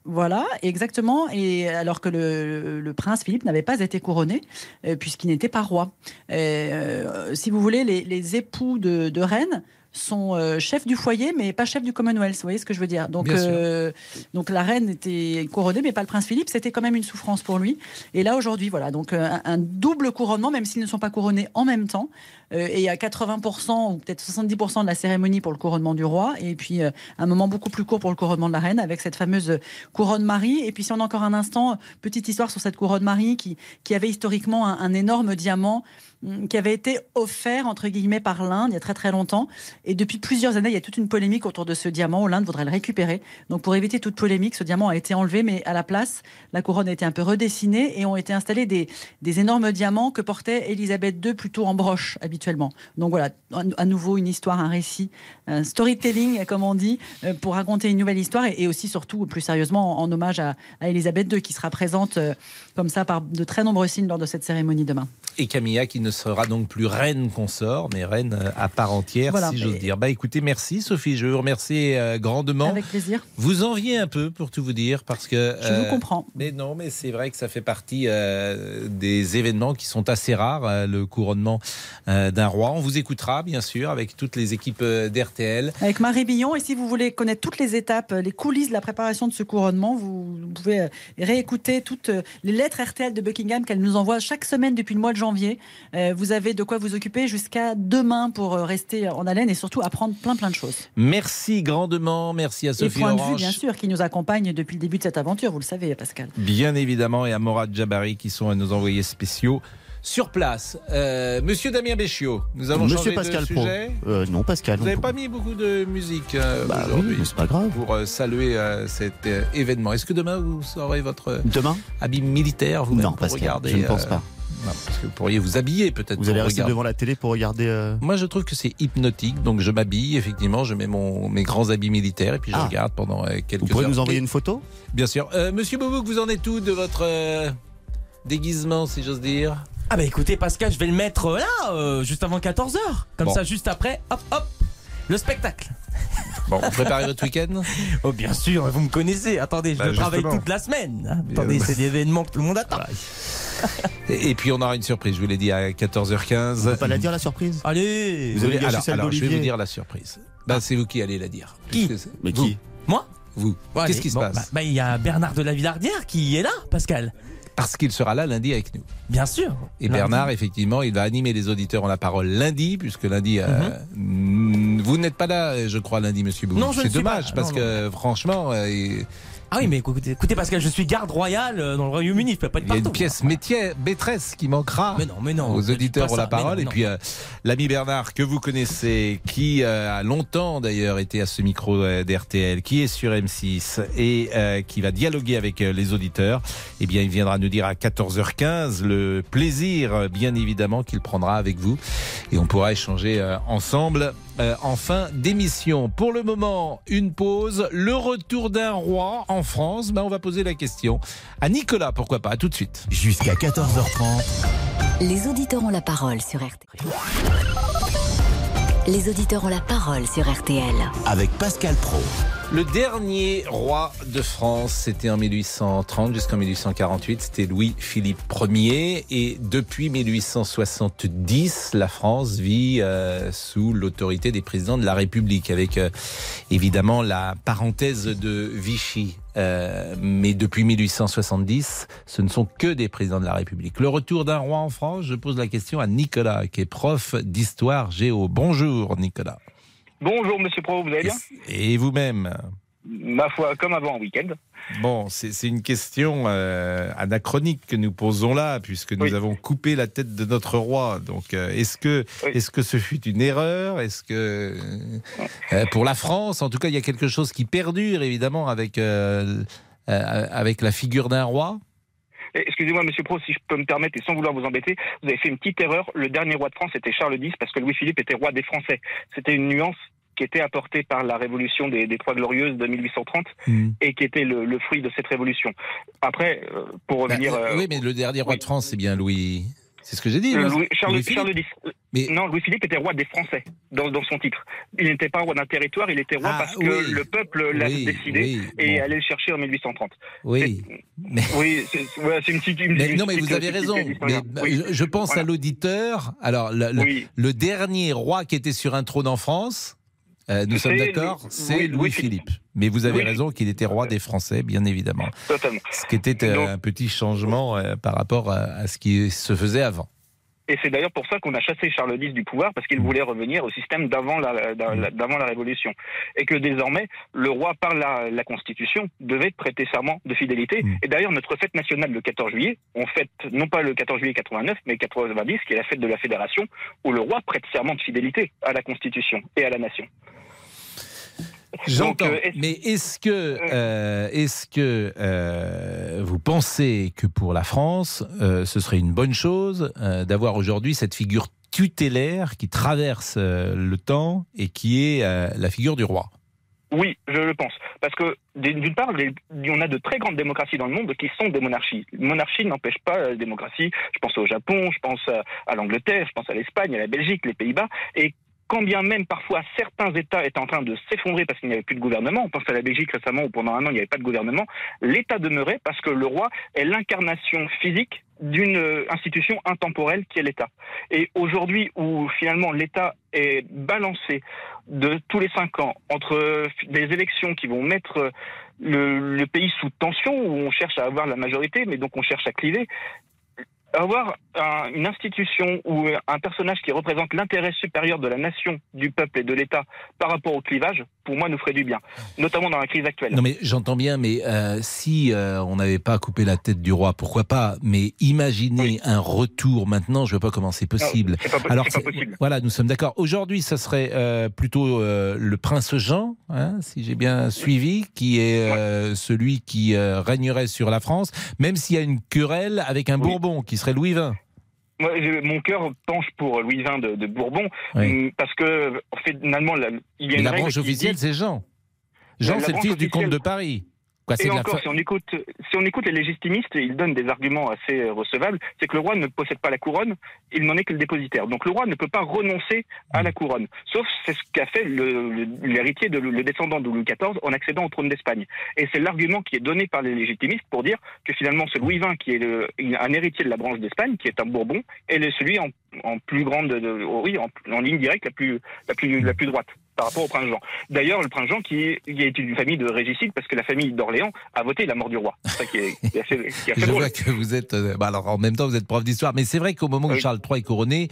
Voilà, exactement. Et alors que le, prince Philippe n'avait pas été couronné, euh, puisqu'il n'était pas roi. Euh, si vous voulez, les, époux de, de reine sont euh, chefs du foyer, mais pas chefs du Commonwealth. Vous voyez ce que je veux dire donc, euh, donc la reine était couronnée, mais pas le prince Philippe. C'était quand même une souffrance pour lui. Et là aujourd'hui, voilà, donc euh, un, un double couronnement, même s'ils ne sont pas couronnés en même temps. Euh, et a 80% ou peut-être 70% de la cérémonie pour le couronnement du roi, et puis euh, un moment beaucoup plus court pour le couronnement de la reine, avec cette fameuse couronne Marie. Et puis si on a encore un instant, petite histoire sur cette couronne Marie qui, qui avait historiquement un, un énorme diamant hum, qui avait été offert entre guillemets par l'Inde il y a très très longtemps. Et depuis plusieurs années, il y a toute une polémique autour de ce diamant. L'Inde voudrait le récupérer. Donc pour éviter toute polémique, ce diamant a été enlevé, mais à la place, la couronne a été un peu redessinée et ont été installés des, des énormes diamants que portait Elisabeth II plutôt en broche habituellement. Donc voilà, à nouveau une histoire, un récit, un storytelling comme on dit, euh, pour raconter une nouvelle histoire et, et aussi surtout plus sérieusement en, hommage à, à Elisabeth II qui sera présente euh, comme ça par de très nombreux signes lors de cette cérémonie demain. Et Camilla qui ne sera donc plus reine consort, mais reine euh, à part entière, Voilà, si j'ose dire. Bah écoutez, merci Sophie, je veux vous remercier euh, grandement. Avec plaisir. Vous enviez un peu, pour tout vous dire, parce que... euh, Je vous comprends. Mais non, mais c'est vrai que ça fait partie euh, des événements qui sont assez rares, euh, le couronnement euh, d'un roi. On vous écoutera, bien sûr, avec toutes les équipes euh, d'RTL. Avec Marie Billon. Et si vous voulez connaître toutes les étapes, euh, les coulisses de la préparation de ce couronnement, vous pouvez euh, réécouter toutes euh, les lettres RTL de Buckingham qu'elle nous envoie chaque semaine depuis le mois de janvier. Euh, Vous avez de quoi vous occuper jusqu'à demain pour euh, rester en haleine et surtout apprendre plein plein de choses. Merci grandement, merci à Et Sophie point de vue, bien sûr, qui nous accompagne depuis le début de cette aventure, vous le savez, Pascal. Bien évidemment, et à Morad Jabari qui sont à nos envoyés spéciaux sur place. Euh, Monsieur Damien Béchiot, nous avons Monsieur changé Pascal de Pro. sujet. Euh, non, Pascal. Vous n'avez pas mis beaucoup de musique euh, Bah oui, aujourd'hui c'est pas grave. pour euh, saluer euh, cet euh, événement. Est-ce que demain vous aurez votre Demain? habit militaire vous Non, Pascal, regarder je ne pense euh, pas. Non, parce que vous pourriez vous habiller peut-être. Vous allez rester regarder. devant la télé pour regarder. euh, Moi, je trouve que c'est hypnotique. Donc, je m'habille, effectivement, je mets mon, mes grands habits militaires et puis je Ah. regarde pendant euh, quelques Vous pourrez heures. nous envoyer une photo? Bien sûr. Euh, Monsieur Boubouk, vous en êtes où de votre euh, déguisement, si j'ose dire? Ah bah écoutez Pascal, je vais le mettre là, euh, juste avant 14h. Comme Bon. ça, juste après, hop hop, le spectacle. Bon, vous préparez votre week-end? Oh bien sûr, vous me connaissez. Attendez, je Bah, travaille justement. toute la semaine. hein. Attendez, c'est l'événement que tout le monde attend. et, et puis, on aura une surprise, je vous l'ai dit, à 14h15. On va pas la dire la surprise? Allez Vous allez gâcher alors, celle alors, je vais vous dire la surprise. Bah, c'est vous qui allez la dire. Qui? Mais vous. qui? Moi? Vous. Bon, Qu'est-ce qui se bon, passe? bah, bah, Il y a Bernard de la Villardière qui est là, Pascal. Parce qu'il sera là lundi avec nous. Bien sûr. Et Lundi. Bernard, effectivement, il va animer les auditeurs en la parole lundi, puisque lundi, euh, mm, vous n'êtes pas là, je crois, lundi, monsieur Bou. Mhm. Non, je C'est dommage, pas. parce Non, que franchement, euh, Ah oui, mais écoutez, écoutez Pascal, je suis garde royale euh, dans le Royaume-Uni, je peux pas être il y a partout. une pièce métier, maîtresse qui manquera Mais non, mais non. aux auditeurs pour la parole. non, et puis, euh, l'ami Bernard, que vous connaissez, qui euh, a longtemps d'ailleurs été à ce micro euh, d'RTL, qui est sur M6 et euh, qui va dialoguer avec les auditeurs, eh bien, il viendra nous dire à 14h15 le plaisir, bien évidemment, qu'il prendra avec vous. Et on pourra échanger euh, ensemble euh, en fin d'émission. Pour le moment, une pause. Le retour d'un roi en France, ben, on va poser la question à Nicolas, pourquoi pas. À tout de suite. Jusqu'à 14h30. Les auditeurs ont la parole sur RTL. Les auditeurs ont la parole sur RTL. Avec Pascal Pro. Le dernier roi de France, c'était en 1830 jusqu'en 1848, c'était Louis-Philippe Ier. Et depuis 1870, la France vit euh, sous l'autorité des présidents de la République, avec euh, évidemment la parenthèse de Vichy. Euh, mais depuis 1870, ce ne sont que des présidents de la République. Le retour d'un roi en France, je pose la question à Nicolas, qui est prof d'histoire géo. Bonjour Nicolas. Bonjour Monsieur Pro, vous allez bien? Et vous-même? Ma foi, comme avant, week-end. Bon, c'est une question euh, anachronique que nous posons là, puisque nous Oui. avons coupé la tête de notre roi. Donc, euh, est-ce que, Oui. est-ce que ce fut une erreur? Est-ce que, euh, pour la France, en tout cas, il y a quelque chose qui perdure évidemment avec avec la figure d'un roi? Eh, Excusez-moi, Monsieur Pro, si je peux me permettre, et sans vouloir vous embêter, vous avez fait une petite erreur. Le dernier roi de France était Charles X, parce que Louis-Philippe était roi des Français. C'était une nuance qui était apportée par la révolution des, des Trois Glorieuses de 1830 et qui était le, le fruit de cette révolution. Après, euh, pour revenir... Bah, euh, Oui, mais le dernier roi de France, c'est bien Louis. C'est ce que j'ai dit. Euh, Louis- Charles, X. Mais- Non, Louis-Philippe était roi des Français dans, dans son titre. Il n'était pas roi d'un territoire, il était roi Ah, parce que le peuple l'a Oui, décidé oui, et bon. allait le chercher en 1830. Oui. Oui, c'est ouais, une petite. une- Mais une non, mais petite- vous avez raison. Mais, je, je pense Voilà. à l'auditeur. Alors, le, le- Oui. le dernier roi qui était sur un trône en France, euh, nous sommes d'accord, c'est oui, Louis-Philippe. Mais vous avez Oui. raison qu'il était roi des Français, bien évidemment. Totalement. Ce qui était euh, Donc- un petit changement euh, par rapport à, à ce qui se faisait avant. Et c'est d'ailleurs pour ça qu'on a chassé Charles X du pouvoir, parce qu'il voulait revenir au système d'avant la, d'avant la Révolution. Et que désormais, le roi, par la, la Constitution, devait prêter serment de fidélité. Et d'ailleurs, notre fête nationale le 14 juillet, on fête non pas le 14 juillet 89, mais 90, qui est la fête de la Fédération, où le roi prête serment de fidélité à la Constitution et à la nation. J'entends. Euh, mais est-ce que, euh, est-ce que euh, vous pensez que pour la France, ce serait une bonne chose d'avoir aujourd'hui cette figure tutélaire qui traverse le temps et qui est la figure du roi? Oui, je le pense. Parce que d'une part, on a de très grandes démocraties dans le monde qui sont des monarchies. Monarchie n'empêche pas la démocratie. Je pense au Japon, je pense à, à l'Angleterre, je pense à l'Espagne, à la Belgique, les Pays-Bas. Et quand bien même parfois certains États étaient en train de s'effondrer parce qu'il n'y avait plus de gouvernement, on pense à la Belgique récemment où pendant un an il n'y avait pas de gouvernement, l'État demeurait parce que le roi est l'incarnation physique d'une euh, institution intemporelle qui est l'État. Et aujourd'hui où finalement l'État est balancé de tous les cinq ans entre euh, des élections qui vont mettre euh, le, le pays sous tension, où on cherche à avoir la majorité, mais donc on cherche à cliver, avoir un- une institution ou un personnage qui représente l'intérêt supérieur de la nation, du peuple et de l'État par rapport au clivage, pour moi, nous ferait du bien, notamment dans la crise actuelle. Non mais j'entends bien, mais euh, si euh, on n'avait pas coupé la tête du roi, pourquoi pas? Mais imaginez un retour maintenant, je ne vois pas comment c'est possible. c'est pas c'est pas possible. Voilà, nous sommes d'accord. Aujourd'hui, ça serait euh, plutôt euh, le prince Jean, hein, si j'ai bien suivi, qui est euh, celui qui euh, régnerait sur la France, même s'il y a une querelle avec un Bourbon qui serait Louis XX. Mon cœur penche pour Louis XX de, de Bourbon, Oui. hum, parce que finalement, la- il y a une la branche officielle, dit- c'est Jean. Jean, c'est le fils du comte de Paris. Quoi, Et encore, fa- si on écoute, si on écoute les légitimistes, ils donnent des arguments assez euh, recevables. C'est que le roi ne possède pas la couronne, il n'en est que le dépositaire. Donc le roi ne peut pas renoncer à la couronne. Sauf c'est ce qu'a fait le- le- l'héritier, de, le descendant de Louis XIV en accédant au trône d'Espagne. Et c'est l'argument qui est donné par les légitimistes pour dire que finalement ce Louis XX, qui est le- un héritier de la branche d'Espagne, qui est un Bourbon, est le- celui en, en plus grande, de- oui, en, en ligne directe la plus, la plus, la plus droite par rapport au prince Jean. D'ailleurs, le prince Jean qui, qui est d'une famille de régicides, parce que la famille d'Orléans a voté la mort du roi. C'est ça qui est, qui est assez, qui est assez Je drôle. vois que vous êtes. euh, bah alors en même temps, vous êtes prof d'histoire, mais c'est vrai qu'au moment où. Charles III est couronné,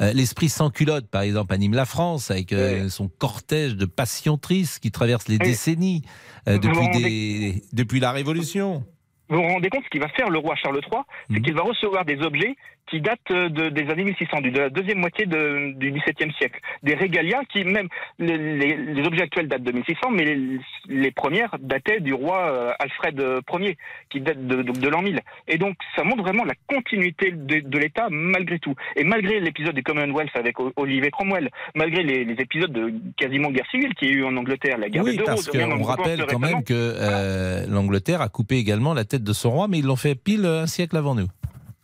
euh, l'esprit sans culotte, par exemple, anime la France avec euh, son cortège de passion triste qui traverse les Oui. décennies euh, depuis, des, la Révolution. Vous vous rendez compte ce qu'il va faire le roi Charles III C'est qu'il va recevoir des objets qui datent euh, de- des années 1600, du- de la deuxième moitié de- du XVIIe siècle. Des régalias qui, même les, objets actuels datent de 1600, mais les, les premières dataient du roi euh, Alfred Ier, qui date de, de, de l'an 1000. Et donc, ça montre vraiment la continuité de, de l'État malgré tout. Et malgré l'épisode du Commonwealth avec Olivier Cromwell, malgré les, les épisodes de quasiment guerre civile qu'il y a eu en Angleterre, la guerre Oui, des deux parce qu'on rappelle quand même que euh, l'Angleterre a coupé également la tête de son roi, mais ils l'ont fait pile un siècle avant nous.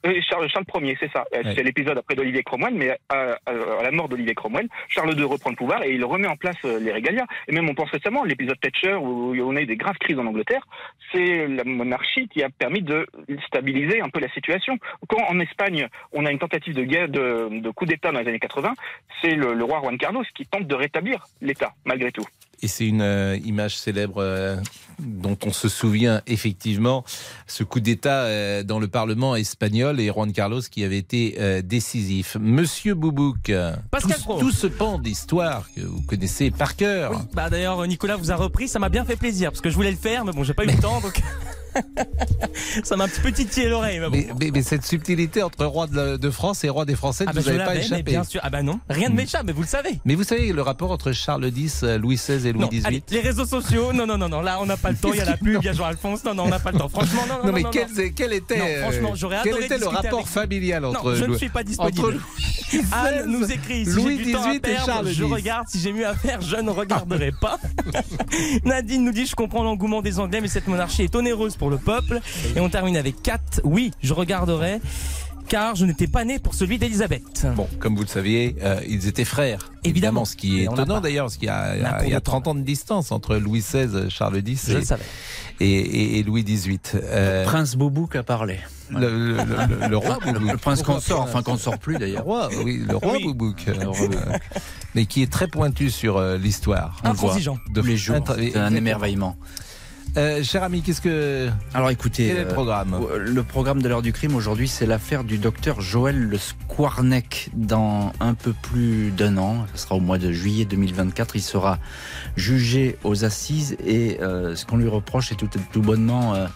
Euh, Charles, Charles Ier, c'est ça. Euh, Ouais. C'est l'épisode après d'Olivier Cromwell, mais à, à- à la mort d'Olivier Cromwell, Charles II reprend le pouvoir et il remet en place euh, les régalias. Et même on pense récemment à l'épisode Thatcher où on a eu des graves crises en Angleterre. C'est la monarchie qui a permis de stabiliser un peu la situation. Quand en Espagne on a une tentative de guerre, de, de coup d'État dans les années 80, c'est le, le roi Juan Carlos qui tente de rétablir l'État malgré tout. Et c'est une euh, image célèbre euh, dont on se souvient effectivement, ce coup d'État euh, dans le Parlement espagnol et Juan Carlos qui avait été décisif. Monsieur Boubouk, Pascal tout, Pro. tout ce pan d'histoire que vous connaissez par cœur. Bah d'ailleurs Nicolas vous a repris, ça m'a bien fait plaisir parce que je voulais le faire mais bon j'ai pas eu le temps donc ça m'a un petit peu titillé l'oreille mais bon. Mais, mais- mais cette subtilité entre roi de, de France et roi des Français, Ah ne bah vous je avez pas échappé. bien sûr. Ah bah non, rien ne m'échappe mais vous le savez. Mais vous savez le rapport entre Charles X, euh, Louis XVI et Louis Non, XVIII allez, les réseaux sociaux, non, non, non, non, là on n'a pas le temps, il y a la pub, il y a Jean-Alphonse, non, non, on n'a pas le temps. Franchement, non, non, Non, mais non, quel, était, euh, franchement, j'aurais quel adoré était le rapport avec- familial entre je ne suis pas disponible. Anne nous écrit, si Louis XVIII et Charles je regarde, si j'ai mieux à faire, je ne regarderai pas. Nadine nous dit, je comprends l'engouement des Anglais, mais cette monarchie est onéreuse pour le peuple. Et on termine avec 4, oui, je regarderai, car je n'étais pas né pour celui d'Elisabeth. Bon, comme vous le saviez, euh, ils étaient frères. Évidemment. ce qui est étonnant d'ailleurs, parce qu'il y a, il y On a a- court il y a de temps. 30 ans de distance entre Louis XVI, Charles X Je et, le savais. et, et- et Louis XVIII. Euh, Prince Boubouk a parlé. le, le- le- le roi Le, Boubouk. le prince consort, enfin qu'on ne sort plus Le d'ailleurs. roi, oui, le roi Oui. Boubouk. Euh, mais qui est très pointu sur euh, l'histoire. Intransigeant. De les jours. Un émerveillement. Euh, cher ami, qu'est-ce que. Alors écoutez, Quel est le euh, programme Le programme de l'heure du crime aujourd'hui, c'est l'affaire du docteur Joël Le Squarneck. Dans un peu plus d'un an, ce sera au mois de juillet 2024, il sera jugé aux assises et euh, ce qu'on lui reproche est tout, tout bonnement euh,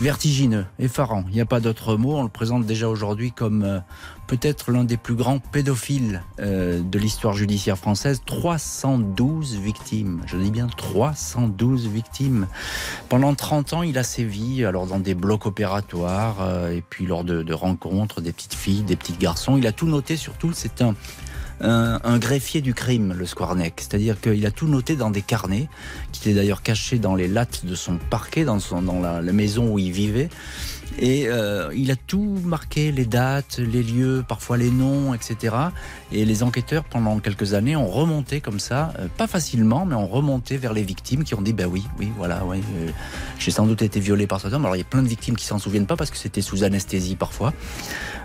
vertigineux, effarant. Il n'y a pas d'autre mot. On le présente déjà aujourd'hui comme euh, peut-être l'un des plus grands pédophiles euh, de l'histoire judiciaire française. 312 victimes. Je dis bien 312 victimes. Pendant 30 ans, il a sévi alors dans des blocs opératoires euh, et puis lors de, rencontres des petites filles, des petits garçons. Il a tout noté. Surtout, c'est un un, greffier du crime, le Squarneck. C'est-à-dire qu'il a tout noté dans des carnets, qui étaient d'ailleurs cachés dans les lattes de son parquet, dans, son, dans la maison où il vivait. Et euh, il a tout marqué, les dates, les lieux, parfois les noms, etc. Et les enquêteurs, pendant quelques années, ont remonté comme ça, euh, pas facilement, mais ont remonté vers les victimes qui ont dit, ben oui, oui, voilà, oui, euh, j'ai sans doute été violé par cet homme. Alors il y a plein de victimes qui s'en souviennent pas parce que c'était sous anesthésie parfois.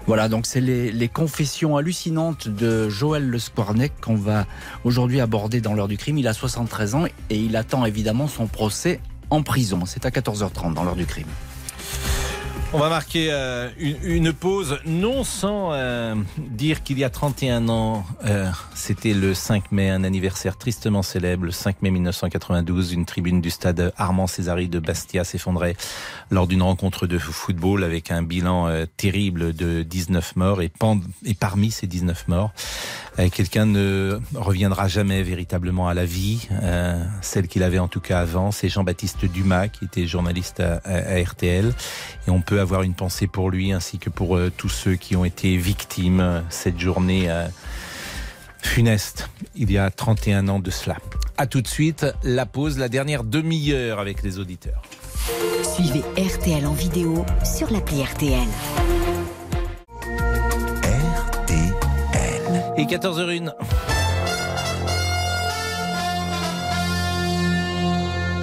Voilà, donc c'est les, les confessions hallucinantes de Joël Le Squarneck qu'on va aujourd'hui aborder dans l'heure du crime. Il a 73 ans et il attend évidemment son procès en prison. C'est à 14h30 dans l'heure du crime. On va marquer euh, une, une pause, non sans euh, dire qu'il y a 31 ans, euh, c'était le 5 mai, un anniversaire tristement célèbre, le 5 mai 1992, une tribune du stade Armand Césari de Bastia s'effondrait lors d'une rencontre de football avec un bilan euh, terrible de 19 morts et, et parmi ces 19 morts, euh, quelqu'un ne reviendra jamais véritablement à la vie, euh, celle qu'il avait en tout cas avant, c'est Jean-Baptiste Dumas qui était journaliste à, à- à RTL et on peut avoir une pensée pour lui ainsi que pour euh, tous ceux qui ont été victimes euh, cette journée euh, funeste il y a 31 ans de cela. À tout de suite, la pause, la dernière demi-heure avec les auditeurs. Suivez RTL en vidéo sur l'appli RTL. Et 14h01.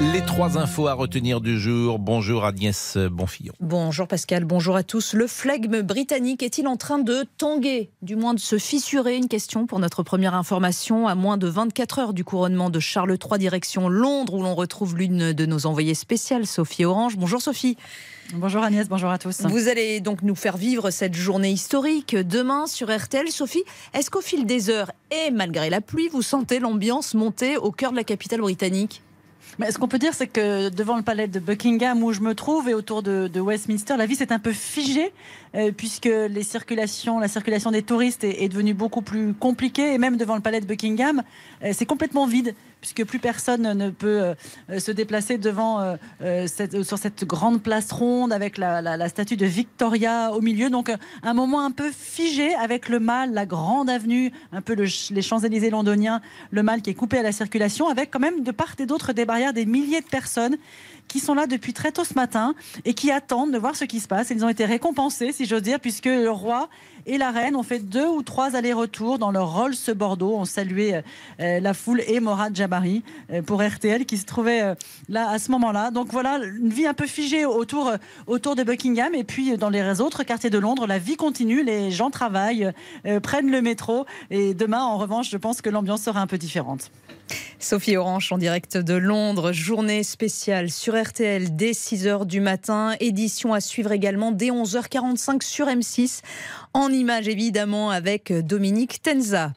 Les trois infos à retenir du jour. Bonjour Agnès Bonfillon. Bonjour Pascal, bonjour à tous. Le flegme britannique est-il en train de tanguer, du moins de se fissurer? Une question pour notre première information. À moins de 24 heures du couronnement de Charles III, direction Londres, où l'on retrouve l'une de nos envoyées spéciales, Sophie Orange. Bonjour Sophie. Bonjour Agnès, bonjour à tous. Vous allez donc nous faire vivre cette journée historique demain sur RTL. Sophie, est-ce qu'au fil des heures et malgré la pluie, vous sentez l'ambiance monter au cœur de la capitale britannique? Mais ce qu'on peut dire, c'est que devant le palais de Buckingham, où je me trouve, et autour de, Westminster, la vie s'est un peu figée, euh, puisque la circulation des touristes est, devenue beaucoup plus compliquée, et même devant le palais de Buckingham, euh, c'est complètement vide, puisque plus personne ne peut euh, se déplacer devant cette, sur cette grande place ronde avec la, statue de Victoria au milieu. Donc un moment un peu figé avec le mal, la grande avenue, un peu les Champs-Élysées londoniens, le mal qui est coupé à la circulation, avec quand même de part et d'autre des barrières des milliers de personnes qui sont là depuis très tôt ce matin et qui attendent de voir ce qui se passe. Ils ont été récompensés, si j'ose dire, puisque le roi et la reine ont fait deux ou trois allers-retours dans leur Rolls Bordeaux. On saluait euh, la foule et Morad Jabari euh, pour RTL qui se trouvait euh, là à ce moment-là. Donc voilà, une vie un peu figée autour, euh, autour de Buckingham. Et puis euh, dans les autres quartiers de Londres, la vie continue, les gens travaillent, euh, prennent le métro. Et demain, en revanche, je pense que l'ambiance sera un peu différente. Sophie Orange en direct de Londres, journée spéciale sur RTL dès 6h du matin, édition à suivre également dès 11h45 sur M6, en images évidemment avec Dominique Tenza.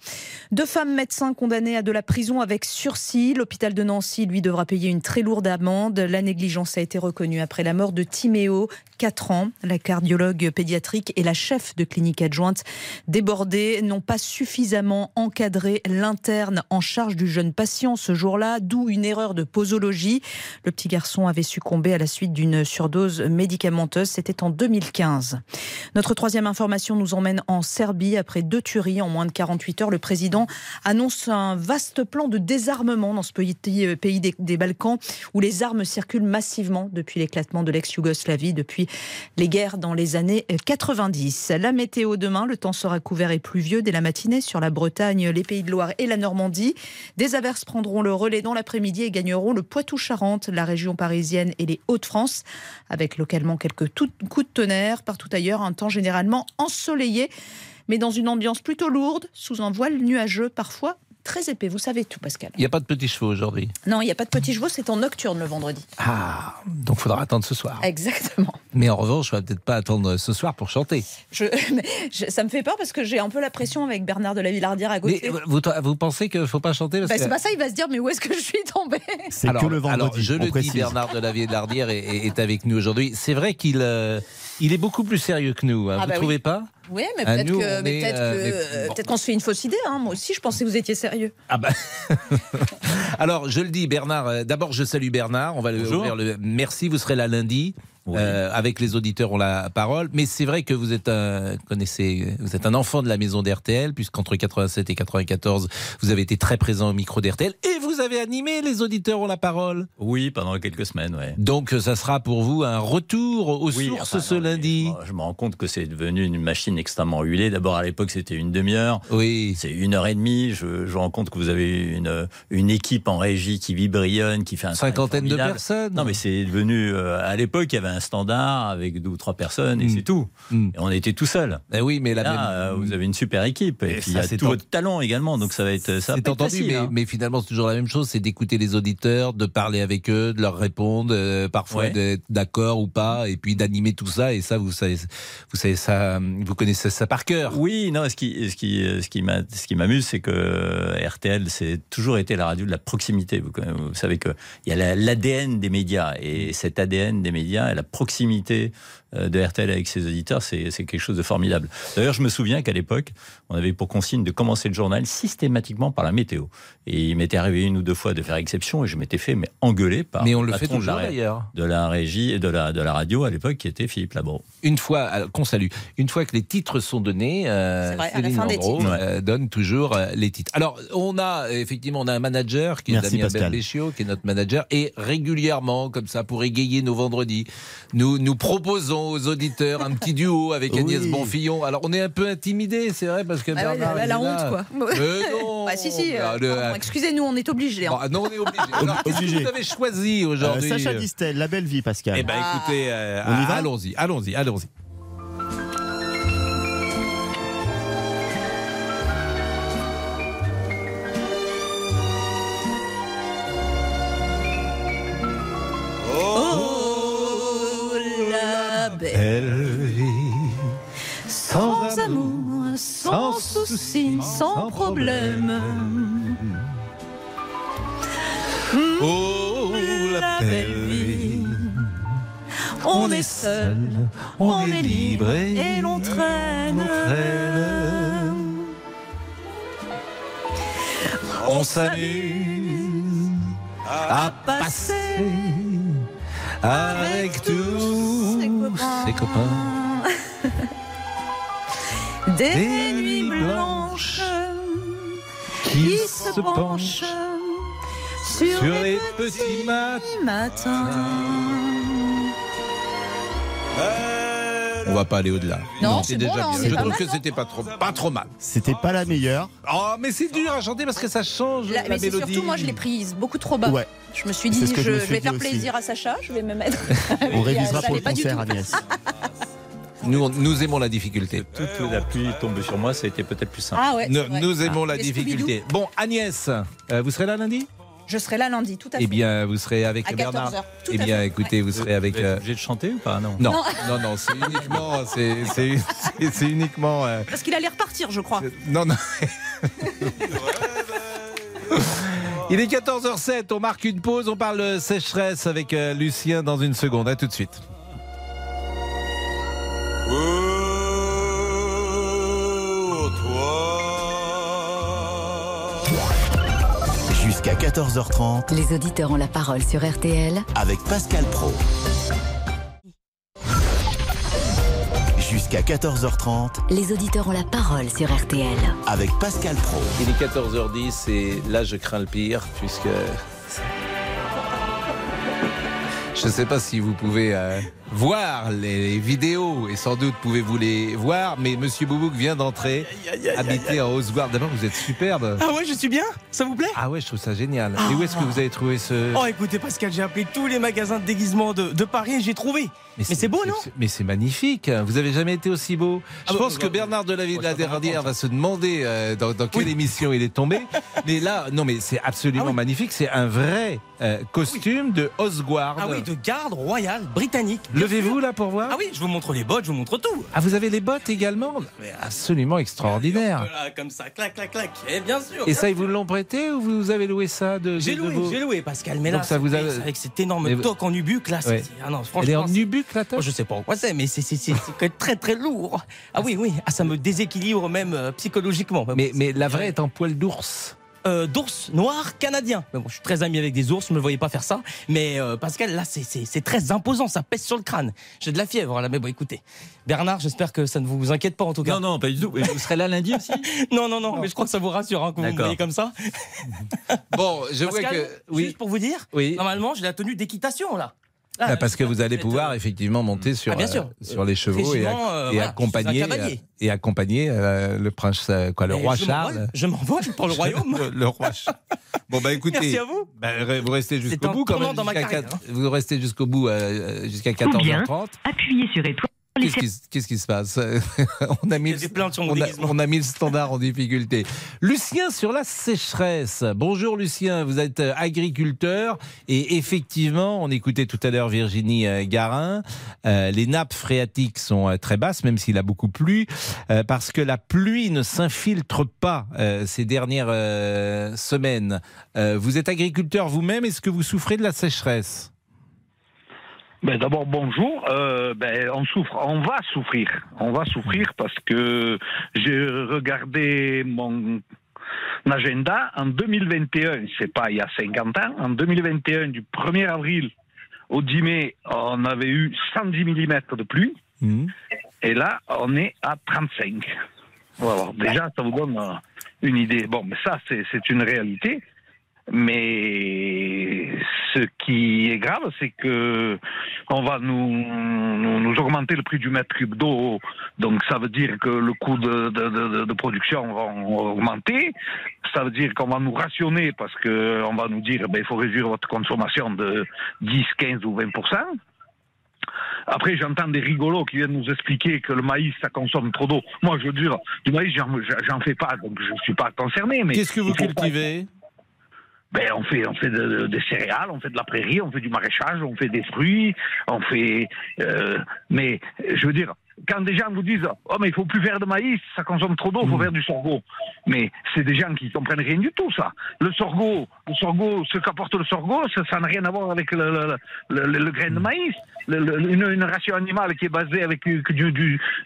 Deux femmes médecins condamnées à de la prison avec sursis. L'hôpital de Nancy, lui, devra payer une très lourde amende. La négligence a été reconnue après la mort de Timéo, 4 ans. La cardiologue pédiatrique et la chef de clinique adjointe débordée n'ont pas suffisamment encadré l'interne en charge du jeune patient ce jour-là, d'où une erreur de posologie. Le petit garçon avait succombé à la suite d'une surdose médicamenteuse. C'était en 2015. Notre troisième information nous emmène en Serbie. Après deux tueries en moins de 48 heures, le président annonce un vaste plan de désarmement dans ce pays, des, Balkans où les armes circulent massivement depuis l'éclatement de l'ex-Yougoslavie, depuis les guerres dans les années 90. La météo demain, le temps sera couvert et pluvieux dès la matinée sur la Bretagne, les Pays de Loire et la Normandie. Des averses prendront le relais dans l'après-midi et gagneront le Poitou-Charentes, la région parisienne et les Hauts-de-France, avec localement quelques coups de tonnerre. Partout ailleurs, un temps généralement ensoleillé, mais dans une ambiance plutôt lourde, sous un voile nuageux parfois très épais. Vous savez tout, Pascal. Il n'y a pas de petits chevaux aujourd'hui. Non, il n'y a pas de petits chevaux, c'est en nocturne le vendredi. Ah, donc il faudra attendre ce soir. Exactement. Mais en revanche, je ne vais peut-être pas attendre ce soir pour chanter. Je, mais je- ça me fait peur parce que j'ai un peu la pression avec Bernard de la Villardière à Mais côté. vous, vous pensez qu'il ne faut pas chanter parce Bah, que- c'est pas ça, il va se dire mais où est-ce que je suis tombée? Alors, alors, je le dis, Bernard de la Villardière est, est- avec nous aujourd'hui. C'est vrai qu'il euh, il est beaucoup plus sérieux que nous. hein. Ah vous bah trouvez oui. pas? Oui, mais peut-être euh, bon. qu'on se fait une fausse idée. hein. Moi aussi, je pensais que vous étiez sérieux. Ah bah. Alors, je le dis, Bernard. euh, D'abord, je salue Bernard. On va le ouvrir le. Merci. Vous serez là lundi. Euh, avec les auditeurs ont la parole, mais c'est vrai que vous êtes un connaissez, vous êtes un enfant de la maison d'RTL, puisqu'entre 87 et 94, vous avez été très présent au micro d'RTL et vous avez animé les auditeurs ont la parole. Oui, pendant quelques semaines, ouais. Donc, ça sera pour vous un retour aux Oui, sources enfin, ce non, lundi. Je, me- je me rends compte que c'est devenu une machine extrêmement huilée. D'abord, à l'époque, c'était une demi-heure. Oui. C'est une heure et demie. Je, je me rends compte que vous avez une, une équipe en régie qui vibrillonne, qui fait un Cinquantaine de personnes. Non, mais c'est devenu. euh, à l'époque, il y avait un standard avec deux ou trois personnes et c'est tout. Et on était tout seul. Eh oui, mais la là, même- euh, vous avez une super équipe. Et, Et puis, il y ça, a c'est tout en- votre talent également. Donc, ça va être. Ça va C'est entendu, facile, mais, hein. mais finalement, c'est toujours la même chose, c'est d'écouter les auditeurs, de parler avec eux, de leur répondre, euh, parfois Ouais. d'être d'accord ou pas, et puis d'animer tout ça. Et ça, vous savez, vous savez ça, vous connaissez ça par cœur. Oui, non, ce qui, ce qui, ce qui m'a- ce qui m'amuse, c'est que RTL, c'est toujours été la radio de la proximité. Vous, vous savez qu'il y a la- l'ADN des médias, et cet ADN des médias et proximité de RTL avec ses auditeurs, c'est c'est quelque chose de formidable. D'ailleurs, je me souviens qu'à l'époque, on avait pour consigne de commencer le journal systématiquement par la météo. Et il m'était arrivé une ou deux fois de faire exception, et je m'étais fait mais engueuler par Mais on le patron fait de la- d'ailleurs. de la régie et de la, de la radio à l'époque, qui était Philippe Labro. Une fois, alors, qu'on salue, une fois que les titres sont donnés, euh, vrai, à la Céline fin des Landreau, titres. euh, donne toujours euh, les titres. Alors, on a effectivement, on a un manager qui est Merci, Damien. Berbéchiot, qui est notre manager, et régulièrement, comme ça, pour égayer nos vendredis, nous nous proposons aux auditeurs un petit duo avec Agnès Oui. Bonfillon. Alors, on est un peu intimidé, c'est vrai, parce que Ah ouais, Bernard, la, honte, quoi. Mais non Bah, si, si. euh, Ah, pardon, Excusez-nous, on est obligés. hein. Bon, non, on est obligé. Alors, qu'est-ce que vous avez choisi aujourd'hui Euh, Sacha Distel, La Belle Vie, Pascal. Eh ben, écoutez, euh, On y va allons-y, allons-y, allons-y. Sans problème. Oh, la belle vie. On est seul, on est libre et l'on traîne. On s'amuse à passer avec tous ses copains. Des nuits qui se penchent sur, les les petits matins. matins. On va pas aller au-delà. Non, c'est déjà bien. Je pas trouve mal, que non c'était pas trop, pas trop mal. C'était pas la meilleure. Oh, mais c'est dur à chanter parce que ça change La- la, mais c'est mélodie. surtout, moi, je l'ai prise beaucoup trop bas. Ouais. Je me suis C'est dit, ce que je, je me je suis vais dit faire aussi. plaisir à Sacha, je vais me mettre. On révisera pour le concert. Agnès. Nous, on- nous aimons la difficulté. Toute la pluie tombée sur moi, ça a été peut-être plus simple. Ah ouais, Nous, aimons la difficulté. Bon, Agnès, euh, vous serez là lundi? Je serai là lundi, tout à fait. Eh bien, vous serez avec À Bernard. 14 heures, tout eh à bien, fait, écoutez, vous serez avec. Vous êtes euh, obligé de chanter ou pas? Non. Non, Non. non, c'est uniquement, c'est, uniquement. euh, Parce qu'il allait repartir, je crois. non, non. Il est 14h07, on marque une pause, on parle sécheresse avec euh, Lucien dans une seconde. À tout de suite. Jusqu'à 14h30 Les auditeurs ont la parole sur RTL avec Pascal Pro. Jusqu'à 14h30 Les auditeurs ont la parole sur RTL. avec Pascal Pro. Il est 14h10 et là je crains le pire puisque Je ne sais pas si vous pouvez euh, voir les vidéos et sans doute pouvez-vous les voir, mais Monsieur Boubouk vient d'entrer, habité en Oswald. D'abord, vous êtes superbe. Ah ouais, je suis bien Ça vous plaît? Ah ouais, je trouve ça génial. Et où est-ce que vous avez trouvé ce... Oh écoutez Pascal, j'ai appelé tous les magasins de déguisement de, de Paris et j'ai trouvé. Mais c'est beau, non Mais c'est magnifique. Vous avez jamais été aussi beau. Je Ah pense que Bernard de la Ville de la Dernière va se demander euh, dans, dans quelle émission il est tombé. mais là, non, mais c'est absolument magnifique. C'est un vrai euh, costume de Oswald. Ah oui, de garde royale britannique. Levez-vous là pour voir. Ah oui, je vous montre les bottes, je vous montre tout. Ah, vous avez les bottes également Mais Absolument extraordinaire. Comme ça, clac, clac, clac. Et bien sûr. Et ça, ils vous l'ont prêté ou vous avez loué ça de J'ai loué, vos- j'ai loué, Pascal. Mais Donc là, ça vous a- avec cette énorme toque en nubuck, là, c'est. Ah non, Elle franchement. est en c'est- Oh, Je sais pas en quoi c'est, mais c'est c'est- très très lourd. Ah oui, oui, ah, ça me déséquilibre même euh, psychologiquement. mais, mais la vraie est en poil d'ours. Euh, d'ours noir canadien. Mais bon, je suis très ami avec des ours, je me voyais pas faire ça. Mais euh, Pascal, là, c'est- c'est c'est très imposant, ça pèse sur le crâne. J'ai de la fièvre là, mais bon, écoutez. Bernard, j'espère que ça ne vous inquiète pas en tout cas. Non, non, pas du tout. Et Vous serez là lundi aussi Non, non, non, mais je crois que ça vous rassure hein, quand vous me voyez comme ça. Bon, je vois Pascal, que. Oui. Juste pour vous dire, Oui. normalement, j'ai la tenue d'équitation là. Là, Bah, parce que vous allez pouvoir effectivement monter sur, Ah, bien euh, sûr. sur les chevaux et, Effectivement, euh, et voilà, accompagner, cavalier. et accompagner euh, le prince, euh, quoi, le roi je Charles. Je m'envole pour le royaume. le, le roi Charles. Bon, bah écoutez. Merci à vous. bah, vous restez jusqu'au bout quand même. jusqu'à carrière, quatre- Vous restez jusqu'au bout euh, jusqu'à Ou bien 14h30. appuyez sur étoile. Qu'est-ce qui, qui se passe on a, mis on, a, déguisement. on a mis le standard en difficulté. Lucien sur la sécheresse. Bonjour Lucien, vous êtes euh, agriculteur et effectivement, on écoutait tout à l'heure Virginie euh, Garin, euh, les nappes phréatiques sont très basses, même s'il a beaucoup plu, euh, parce que la pluie ne s'infiltre pas euh, ces dernières semaines. Vous êtes agriculteur vous-même, est-ce que vous souffrez de la sécheresse? Ben d'abord bonjour. Euh, ben on souffre, on va souffrir, on va souffrir parce que j'ai regardé mon agenda en 2021. C'est pas il y a 50 ans. En 2021, du 1er avril au 10 mai, on avait eu 110 mm de pluie. Et là, on est à 35. Voilà. Déjà, ça vous donne euh, une idée. Bon, mais ça, c'est une réalité. Mais ce qui est grave, c'est que on va nous, nous, nous augmenter le prix du mètre cube d'eau. Donc ça veut dire que le coût de, de, de, de production va augmenter. Ça veut dire qu'on va nous rationner parce que on va nous dire ben, il faut réduire votre consommation de 10, 15 ou 20% après, j'entends des rigolos qui viennent nous expliquer que le maïs, ça consomme trop d'eau. Moi, je veux dire, du maïs, j'en fais pas, donc je suis pas concerné. Mais Qu'est-ce que vous pas- cultivez? Ben, on fait, on fait de- de- des céréales, on fait de la prairie, on fait du maraîchage, on fait des fruits, on fait. euh, mais je veux dire, quand des gens vous disent, oh mais il faut plus faire de maïs, ça consomme trop d'eau, il faut faire du sorgho. Mais c'est des gens qui comprennent rien du tout ça. Le sorgho, le sorgho, ce qu'apporte le sorgho, ça n'a rien à voir avec le, le, le- le- le grain de maïs. Le- le- une, une ration animale qui est basée avec du,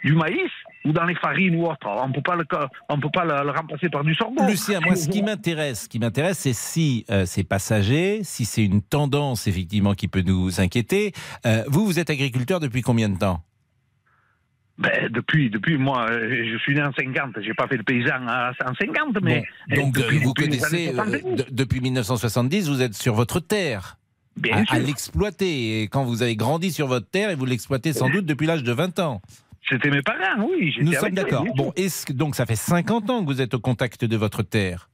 du, maïs ou dans les farines ou autre, on peut pas le, on peut pas le, le remplacer par du sorgho. Lucien, moi, ce qui m'intéresse, ce qui m'intéresse, c'est si euh, c'est passager, si c'est une tendance effectivement qui peut nous inquiéter. Euh, vous, vous êtes agriculteur depuis combien de temps? Ben, depuis, depuis, moi, euh, je suis né en 50, j'ai pas fait le paysan en en 50, mais. Bon, donc, depuis- vous depuis connaissez, euh, 70. de- depuis 1970, vous êtes sur votre terre. Bien à, à l'exploiter. Et quand vous avez grandi sur votre terre, et vous l'exploitez sans doute depuis l'âge de 20 ans. C'était mes parents, oui. Nous sommes d'accord. Bon, est-ce que donc ça fait 50 ans que vous êtes au contact de votre terre?